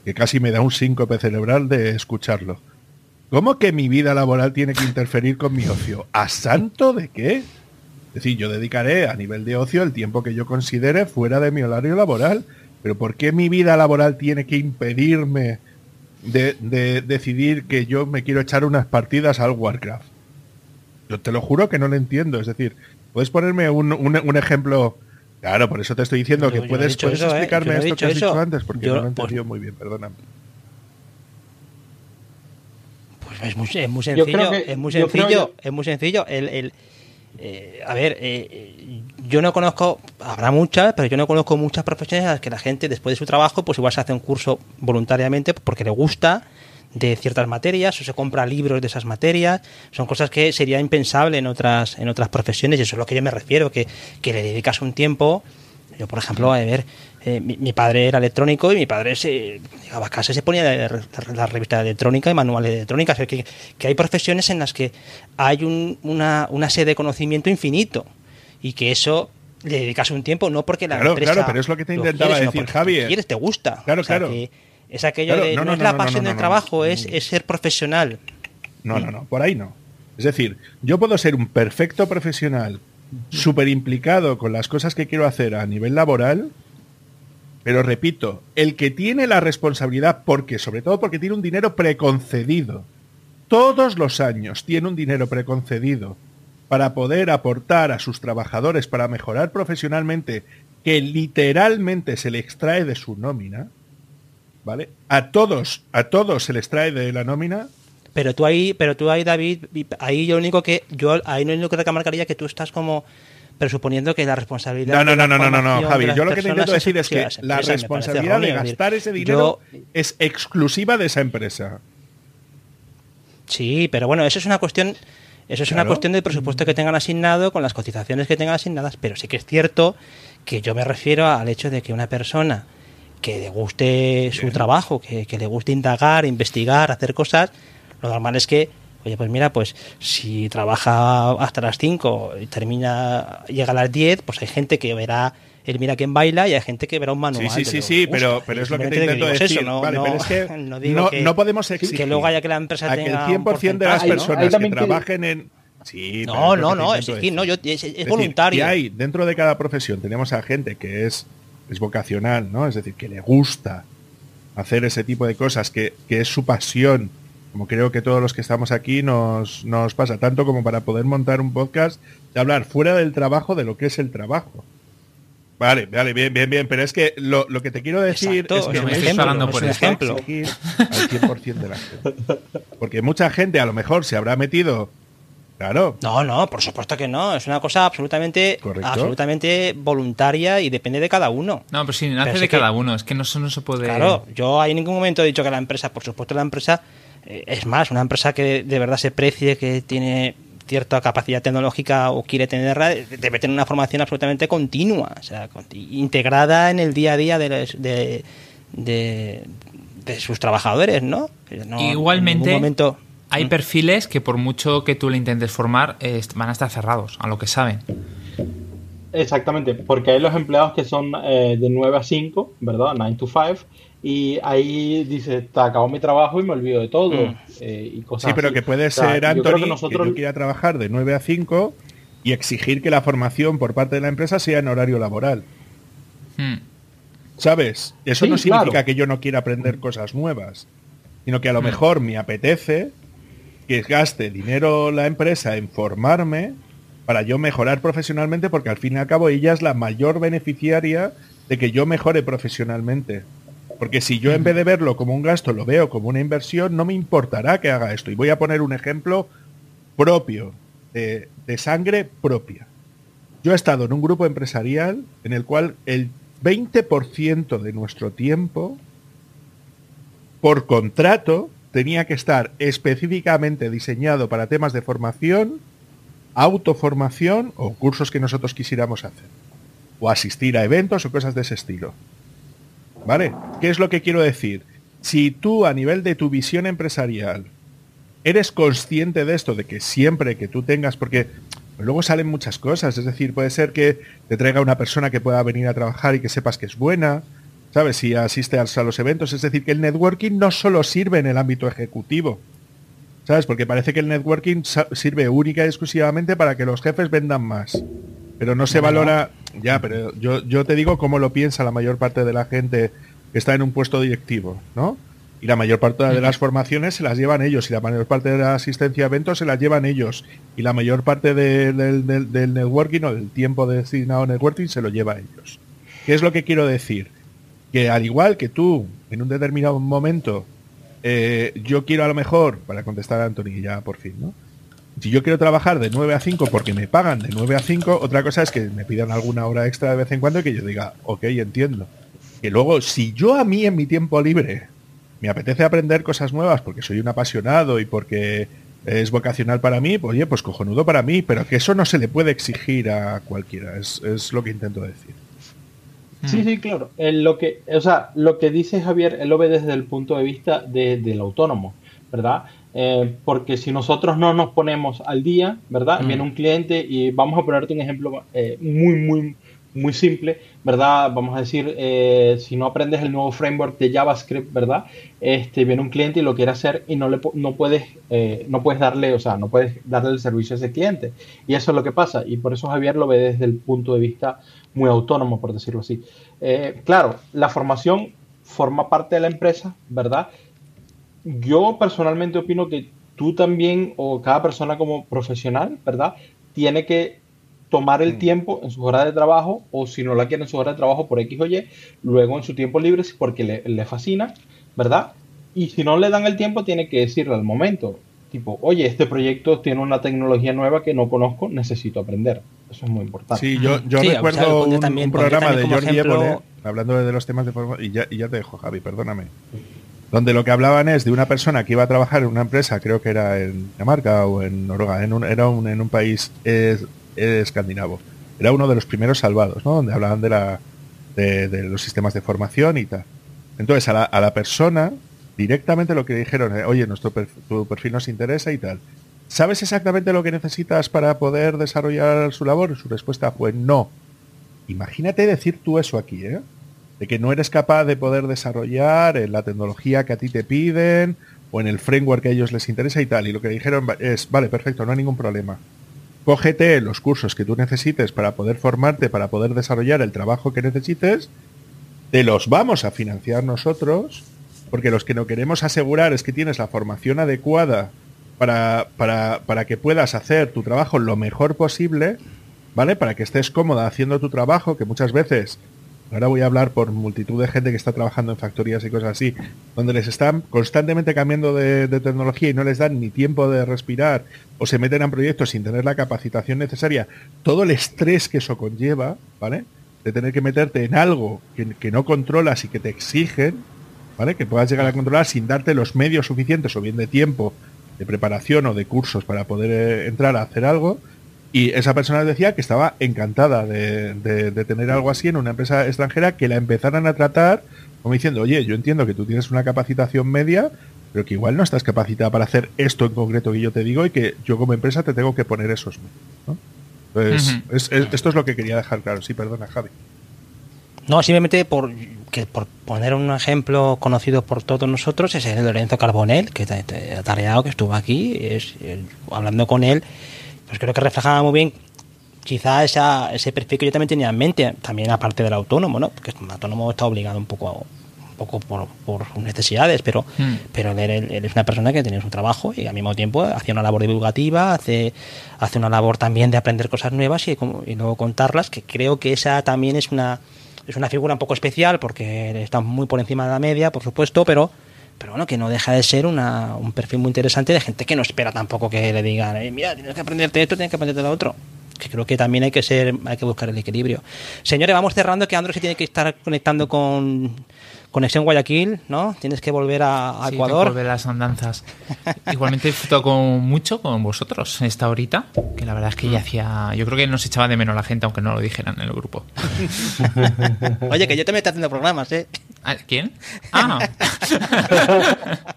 Que casi me da un síncope cerebral de escucharlo. ¿Cómo que mi vida laboral tiene que interferir con mi ocio? ¿A santo de qué? Es decir, yo dedicaré a nivel de ocio el tiempo que yo considere fuera de mi horario laboral. Pero ¿por qué mi vida laboral tiene que impedirme de, de decidir que yo me quiero echar unas partidas al Warcraft? Yo te lo juro que no lo entiendo. Es decir, ¿puedes ponerme un- un ejemplo? Claro, por eso te estoy diciendo Yo- que no puedes, dicho puedes eso, ¿eh? explicarme esto que has dicho antes, porque Yo- no lo he pues- entendido muy bien, perdóname. Pues es muy, es muy sencillo, que- es muy sencillo, que- es muy sencillo. El, el, eh, a ver, eh, eh, yo no conozco, habrá muchas, pero yo no conozco muchas profesiones a las que la gente después de su trabajo, pues igual se hace un curso voluntariamente porque le gusta de ciertas materias o se compra libros de esas materias. Son cosas que sería impensable en otras en otras profesiones y eso es lo que yo me refiero, que, que le dedicas un tiempo. Yo, por ejemplo, a ver, eh, mi, mi padre era electrónico y mi padre se llegaba a casa y se ponía la, la revista de electrónica y manuales de electrónica. O sea, que, que hay profesiones en las que hay un- una, una sede de conocimiento infinito y que eso le dedicas un tiempo, no porque la Claro, empresa claro, pero es lo que te intentaba quiere, sino decir, porque Javi. tú quieres, te gusta. Claro, O sea, claro. que es aquello Claro, de no, no, no, es la pasión del trabajo, es, es ser profesional. No, no, no, por ahí no. Es decir, yo puedo ser un perfecto profesional, súper implicado con las cosas que quiero hacer a nivel laboral, pero repito, el que tiene la responsabilidad, porque, sobre todo porque tiene un dinero preconcedido, todos los años tiene un dinero preconcedido para poder aportar a sus trabajadores para mejorar profesionalmente, que literalmente se le extrae de su nómina, ¿vale? A todos, a todos se les trae de la nómina, Pero tú ahí, pero tú ahí, David, ahí yo lo único que, yo ahí lo único que remarcaría que tú estás como presuponiendo que la responsabilidad. No, no, de la no, no, no, no, Javi. Yo lo que te intento decir es que la empresa, responsabilidad de gastar ese dinero yo- es exclusiva de esa empresa. Sí, pero bueno, eso es una cuestión, eso es una cuestión del presupuesto que tengan asignado con las cotizaciones que tengan asignadas, pero sí que es cierto que yo me refiero al hecho de que una persona que le guste su trabajo, que, que le guste indagar, investigar, hacer cosas, lo normal es que, oye, pues mira, pues si trabaja hasta las 5 y termina, llega a las 10, pues hay gente que verá el Mira quién baila y hay gente que verá un manual. Sí, sí, sí, que pero, pero Y es lo que te intento decir. eso, no, vale, no- pero es que no digo no, que- no podemos exigir que luego haya que la empresa a que el tenga un 100% de las personas que que- trabajen en... Sí, No, no, que no, exigir, no, yo, es, es decir, voluntario. que hay dentro de cada profesión tenemos a gente que es, es vocacional, ¿no? Es decir, que le gusta hacer ese tipo de cosas, que, que es su pasión, como creo que todos los que estamos aquí nos, nos pasa, tanto como para poder montar un podcast de hablar fuera del trabajo de lo que es el trabajo. Vale, vale, bien, bien, bien, pero es que lo, lo que te quiero decir Exacto, es que es un no ejemplo, solo es un se puede ejemplo. al 100% de la gente. Porque mucha gente a lo mejor se habrá metido, claro, No, no, por supuesto que no. Es una cosa absolutamente, Correcto. absolutamente voluntaria y depende de cada uno. No, pero sí, nace Pero de que- cada uno. Es que no, no se puede. Claro, yo en ningún momento he dicho que la empresa, por supuesto la empresa, eh, es más, una empresa que de verdad se precie, que tiene cierta capacidad tecnológica o quiere tenerla, debe tener una formación absolutamente continua, o sea, integrada en el día a día de, de, de- sus trabajadores, ¿no? Igualmente, hay mm. perfiles que por mucho que tú le intentes formar, van a estar cerrados a lo que saben. Exactamente, porque hay los empleados que son eh, de 9 a 5, ¿verdad? 9 to 5, y ahí dice, te acabó mi trabajo y me olvido de todo. Mm. Eh, y cosas sí, pero que puede ser, Anthony, que, nosotros... que quiera trabajar de 9 a 5 y exigir que la formación por parte de la empresa sea en horario laboral. Hmm. ¿Sabes? Eso no significa que yo no quiera aprender cosas nuevas, sino que a lo hmm. mejor me apetece que gaste dinero la empresa en formarme para yo mejorar profesionalmente, porque al fin y al cabo ella es la mayor beneficiaria de que yo mejore profesionalmente. Porque si yo en vez de verlo como un gasto lo veo como una inversión, no me importará que haga esto. Y voy a poner un ejemplo propio, de, sangre propia. Yo he estado en un grupo empresarial en el cual el 20% de nuestro tiempo, por contrato, tenía que estar específicamente diseñado para temas de formación, autoformación o cursos que nosotros quisiéramos hacer. O asistir a eventos o cosas de ese estilo. ¿Vale? ¿Qué es lo que quiero decir? Si tú a nivel de tu visión empresarial eres consciente de esto, de que siempre que tú tengas, porque luego salen muchas cosas, es decir, puede ser que te traiga una persona que pueda venir a trabajar y que sepas que es buena, ¿sabes? Si asiste a los eventos, es decir, que el networking no solo sirve en el ámbito ejecutivo, ¿sabes? Porque parece que el networking sirve única y exclusivamente para que los jefes vendan más, pero no se valora, ya, pero yo, yo te digo cómo lo piensa la mayor parte de la gente que está en un puesto directivo, ¿no? Y la mayor parte de las formaciones se las llevan ellos, y la mayor parte de la asistencia a eventos se las llevan ellos, y la mayor parte del networking o del tiempo destinado a networking se lo lleva a ellos. ¿Qué es lo que quiero decir? Que al igual que tú, en un determinado momento, eh, yo quiero a lo mejor, para contestar a Anthony ya por fin, ¿no? Si yo quiero trabajar de 9 a 5 porque me pagan de 9 a 5, otra cosa es que me pidan alguna hora extra de vez en cuando y que yo diga, ok, entiendo. Que luego, si yo a mí en mi tiempo libre me apetece aprender cosas nuevas porque soy un apasionado y porque es vocacional para mí, pues oye, pues cojonudo para mí, pero que eso no se le puede exigir a cualquiera, es, lo que intento decir. Sí, sí, claro. lo que, o sea, lo que dice Javier, él lo ve desde el punto de vista del autónomo, ¿verdad? Eh, porque si nosotros no nos ponemos al día, ¿verdad? Viene un cliente y vamos a ponerte un ejemplo eh, muy, muy, muy simple, ¿verdad? Vamos a decir, eh, si no aprendes el nuevo framework de JavaScript, ¿verdad? Este, viene un cliente y lo quiere hacer y no, le, no, puedes, eh, no puedes darle, o sea, no puedes darle el servicio a ese cliente. Y eso es lo que pasa. Y por eso Javier lo ve desde el punto de vista muy autónomo, por decirlo así. Eh, claro, la formación forma parte de la empresa, ¿verdad? Yo personalmente opino que tú también o cada persona como profesional, ¿verdad? Tiene que tomar el mm. tiempo en sus horas de trabajo o si no la quiere en su hora de trabajo por X o Y, luego en su tiempo libre porque le, le, fascina, ¿verdad? Y si no le dan el tiempo, tiene que decirle al momento, tipo, oye, este proyecto tiene una tecnología nueva que no conozco, necesito aprender. Eso es muy importante. Sí, yo, yo recuerdo un, también, programa de Jordi ejemplo... hablando de los temas de formación, y ya, y ya te dejo, Javi, perdóname donde lo que hablaban es de una persona que iba a trabajar en una empresa, creo que era en Dinamarca o en Noruega, en un, era un, en un país escandinavo. Era uno de los primeros salvados, ¿no? Donde hablaban de, la, de, los sistemas de formación y tal. Entonces, a la, a la persona, directamente lo que dijeron, eh, oye, nuestro perfil, tu perfil nos interesa y tal. ¿Sabes exactamente lo que necesitas para poder desarrollar su labor? Su respuesta fue no. Imagínate decir tú eso aquí, ¿eh? De que no eres capaz de poder desarrollar en la tecnología que a ti te piden o en el framework que a ellos les interesa y tal. Y lo que dijeron es, vale, perfecto, no hay ningún problema cógete los cursos que tú necesites para poder formarte, para poder desarrollar el trabajo que necesites, te los vamos a financiar nosotros, porque los que no queremos asegurar es que tienes la formación adecuada para, para, para que puedas hacer tu trabajo lo mejor posible, ¿vale? Para que estés cómoda haciendo tu trabajo, que muchas veces Ahora voy a hablar por multitud de gente que está trabajando en factorías y cosas así, donde les están constantemente cambiando de, tecnología y no les dan ni tiempo de respirar o se meten en proyectos sin tener la capacitación necesaria. Todo el estrés que eso conlleva, ¿vale? De tener que meterte en algo que, no controlas y que te exigen, ¿vale? Que puedas llegar a controlar sin darte los medios suficientes o bien de tiempo, de preparación o de cursos para poder eh, entrar a hacer algo y esa persona decía que estaba encantada de, tener algo así en una empresa extranjera, que la empezaran a tratar Como diciendo, oye, yo entiendo que tú tienes una capacitación media, pero que igual no estás capacitada para hacer esto en concreto que yo te digo y que yo como empresa te tengo que poner esos ¿no? Entonces, es- es- esto es lo que quería dejar claro. Sí, perdona, Javi. No, simplemente por, que por poner un ejemplo conocido por todos nosotros, es el de Lorenzo Carbonell, que atareado, que estuvo aquí, es, hablando con él, pues creo que reflejaba muy bien quizá esa, ese perfil que yo también tenía en mente, también aparte del autónomo, ¿no? Porque el autónomo está obligado un poco, a- un poco por, por sus necesidades, pero, Hmm. pero él, es una persona que tiene su trabajo y al mismo tiempo hacía una labor divulgativa, hace, hace una labor también de aprender cosas nuevas y, como- y luego contarlas, que creo que esa también es una, es una figura un poco especial porque está muy por encima de la media, por supuesto, pero pero bueno, que no deja de ser un perfil muy interesante de gente que no espera tampoco que le digan, "Eh, mira, tienes que aprenderte esto, tienes que aprenderte lo otro. Que creo que también hay que ser, hay que buscar el equilibrio. Señores, vamos cerrando que Android se tiene que estar conectando con conexión Guayaquil, ¿no? Tienes que volver a, a Sí, tengo que Ecuador. volver a las andanzas. Igualmente he disfrutado con, mucho con vosotros esta horita, que la verdad es que ya hacía... Yo creo que nos echaba de menos la gente, aunque no lo dijeran en el grupo. Oye, que yo también estoy haciendo programas, ¿eh? Ah, ¿Quién? Ah,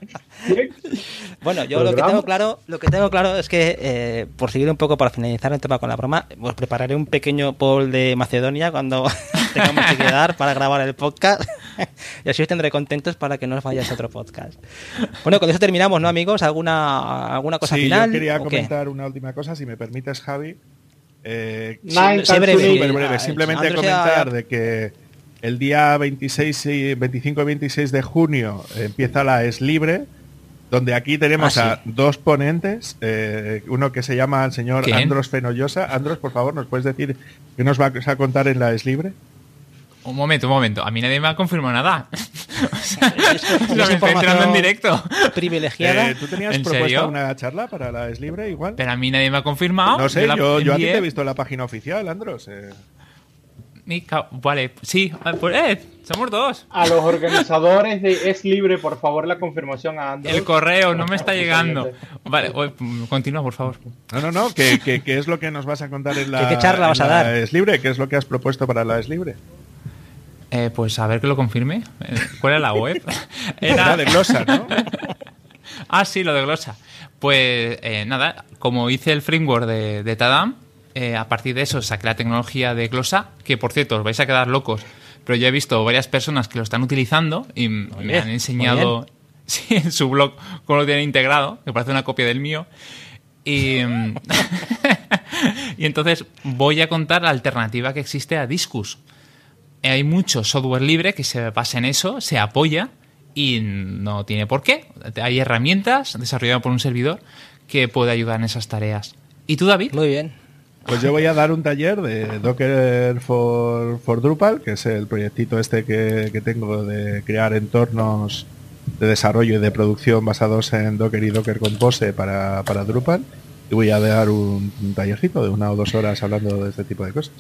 Bueno, yo lo que tengo claro, lo que tengo claro es que eh, por seguir un poco para finalizar el tema con la broma, os prepararé un pequeño poll de Macedonia cuando tengamos que quedar para grabar el podcast y así os tendré contentos para que no os vayáis a otro podcast. Bueno, con eso terminamos, ¿no, amigos? ¿Alguna alguna cosa sí, final? yo quería qué? comentar una última cosa, si me permites, Javi. Eh, Nine breve. Simplemente Andrés ya- comentar de que el día 26 y 25 y 26 de junio empieza la Es Libre, donde aquí tenemos Ah, a dos ponentes, eh, uno que se llama el señor ¿Quién? Andros Fenollosa. Andros, por favor, ¿nos puedes decir qué nos vas a contar en la Es Libre? Un momento, un momento. A mí nadie me ha confirmado nada. o sea, me entrando en directo. Privilegiada. Eh, ¿Tú tenías ¿En propuesta serio? una charla para la Es Libre igual? Pero a mí nadie me ha confirmado. no sé, la yo, yo a ti te he visto en la página oficial, Andros. eh. Vale, sí. ah, Pues, eh, somos dos. A los organizadores de Es Libre, por favor, la confirmación a Android. El correo no me está llegando. Vale, oye, continúa, por favor. No, no, no, ¿qué, qué, qué es lo que nos vas a contar en la, ¿Qué- qué charla en vas a la dar? Es Libre? ¿Qué es lo que has propuesto para la Es Libre? Eh, pues a ver que lo confirme. Eh, ¿Cuál era la web? Era de glosa, ¿no? Ah, sí, lo de Glosa. Pues eh, nada, como hice el framework de, de Tadam, eh, a partir de eso saqué la tecnología de Glosa, que por cierto, os vais a quedar locos, pero yo he visto varias personas que lo están utilizando y Muy me bien, han enseñado sí, en su blog cómo lo tienen integrado, que parece una copia del mío. Y, y entonces voy a contar la alternativa que existe a Discus. Hay mucho software libre que se basa en eso, se apoya y no tiene por qué. Hay herramientas desarrolladas por un servidor que puede ayudar en esas tareas. ¿Y tú, David? Muy bien. Pues yo voy a dar un taller de Docker for, for Drupal, que es el proyectito este que, que tengo de crear entornos de desarrollo y de producción basados en Docker y Docker Compose para, para Drupal. Y voy a dar un, un tallercito de una o dos horas hablando de este tipo de cosas.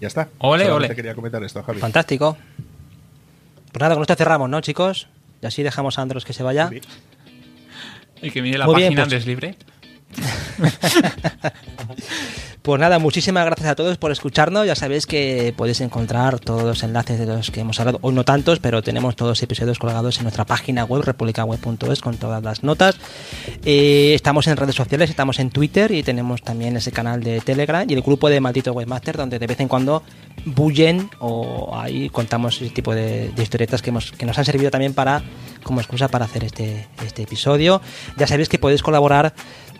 Ya está. Ole, Solamente ole. quería comentar esto, Javi. Fantástico. Pues nada, con esto cerramos, ¿no, chicos? Y así dejamos a Andros que se vaya. Sí. Y que mire la Muy bien, página pues- de Es Libre. Pues nada, muchísimas gracias a todos por escucharnos. Ya sabéis que podéis encontrar todos los enlaces de los que hemos hablado. Hoy no tantos, pero tenemos todos los episodios colgados en nuestra página web, republicaweb.es, con todas las notas. Eh, estamos en redes sociales, estamos en Twitter y tenemos también ese canal de Telegram y el grupo de Maldito Webmaster, donde de vez en cuando bullen o ahí contamos ese tipo de, historietas que, hemos, que nos han servido también para como excusa para hacer este, este episodio. Ya sabéis que podéis colaborar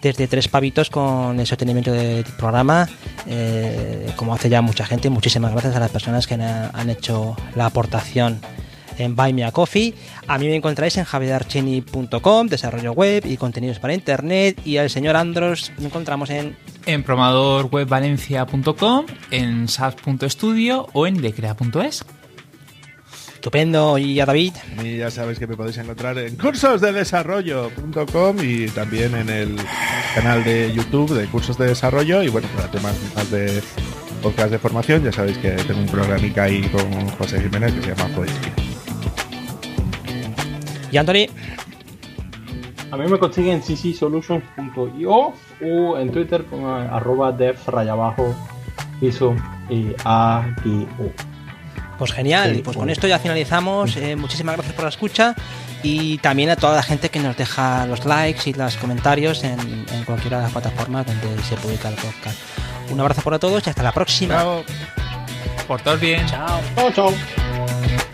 desde tres pavitos con el sostenimiento del programa, eh, como hace ya mucha gente. Muchísimas gracias a las personas que han, hecho la aportación en Buy Me a Coffee. A mí me encontráis en javierarcheni.com, desarrollo web y contenidos para internet. Y al señor Andros me encontramos en En programadorwebvalencia.com, en sas.studio o en decrea.es. Estupendo. Y a David, Y ya sabéis que me podéis encontrar en cursosdedesarrollo.com y también en el canal de YouTube de cursos de desarrollo. Y bueno, para temas más de podcast de formación, ya sabéis que tengo un programica ahí con José Jiménez que se llama Poesía. y Anthony. A mí me consiguen en ccsolutions.io o en Twitter con arroba abajo piso y a. Pues genial, Sí, pues con esto ya finalizamos. Eh, muchísimas gracias por la escucha y también a toda la gente que nos deja los likes y los comentarios en, en cualquiera de las plataformas donde se publica el podcast. Un abrazo para todos y hasta la próxima. Chao. Por todos bien. Chao. Chao, chao.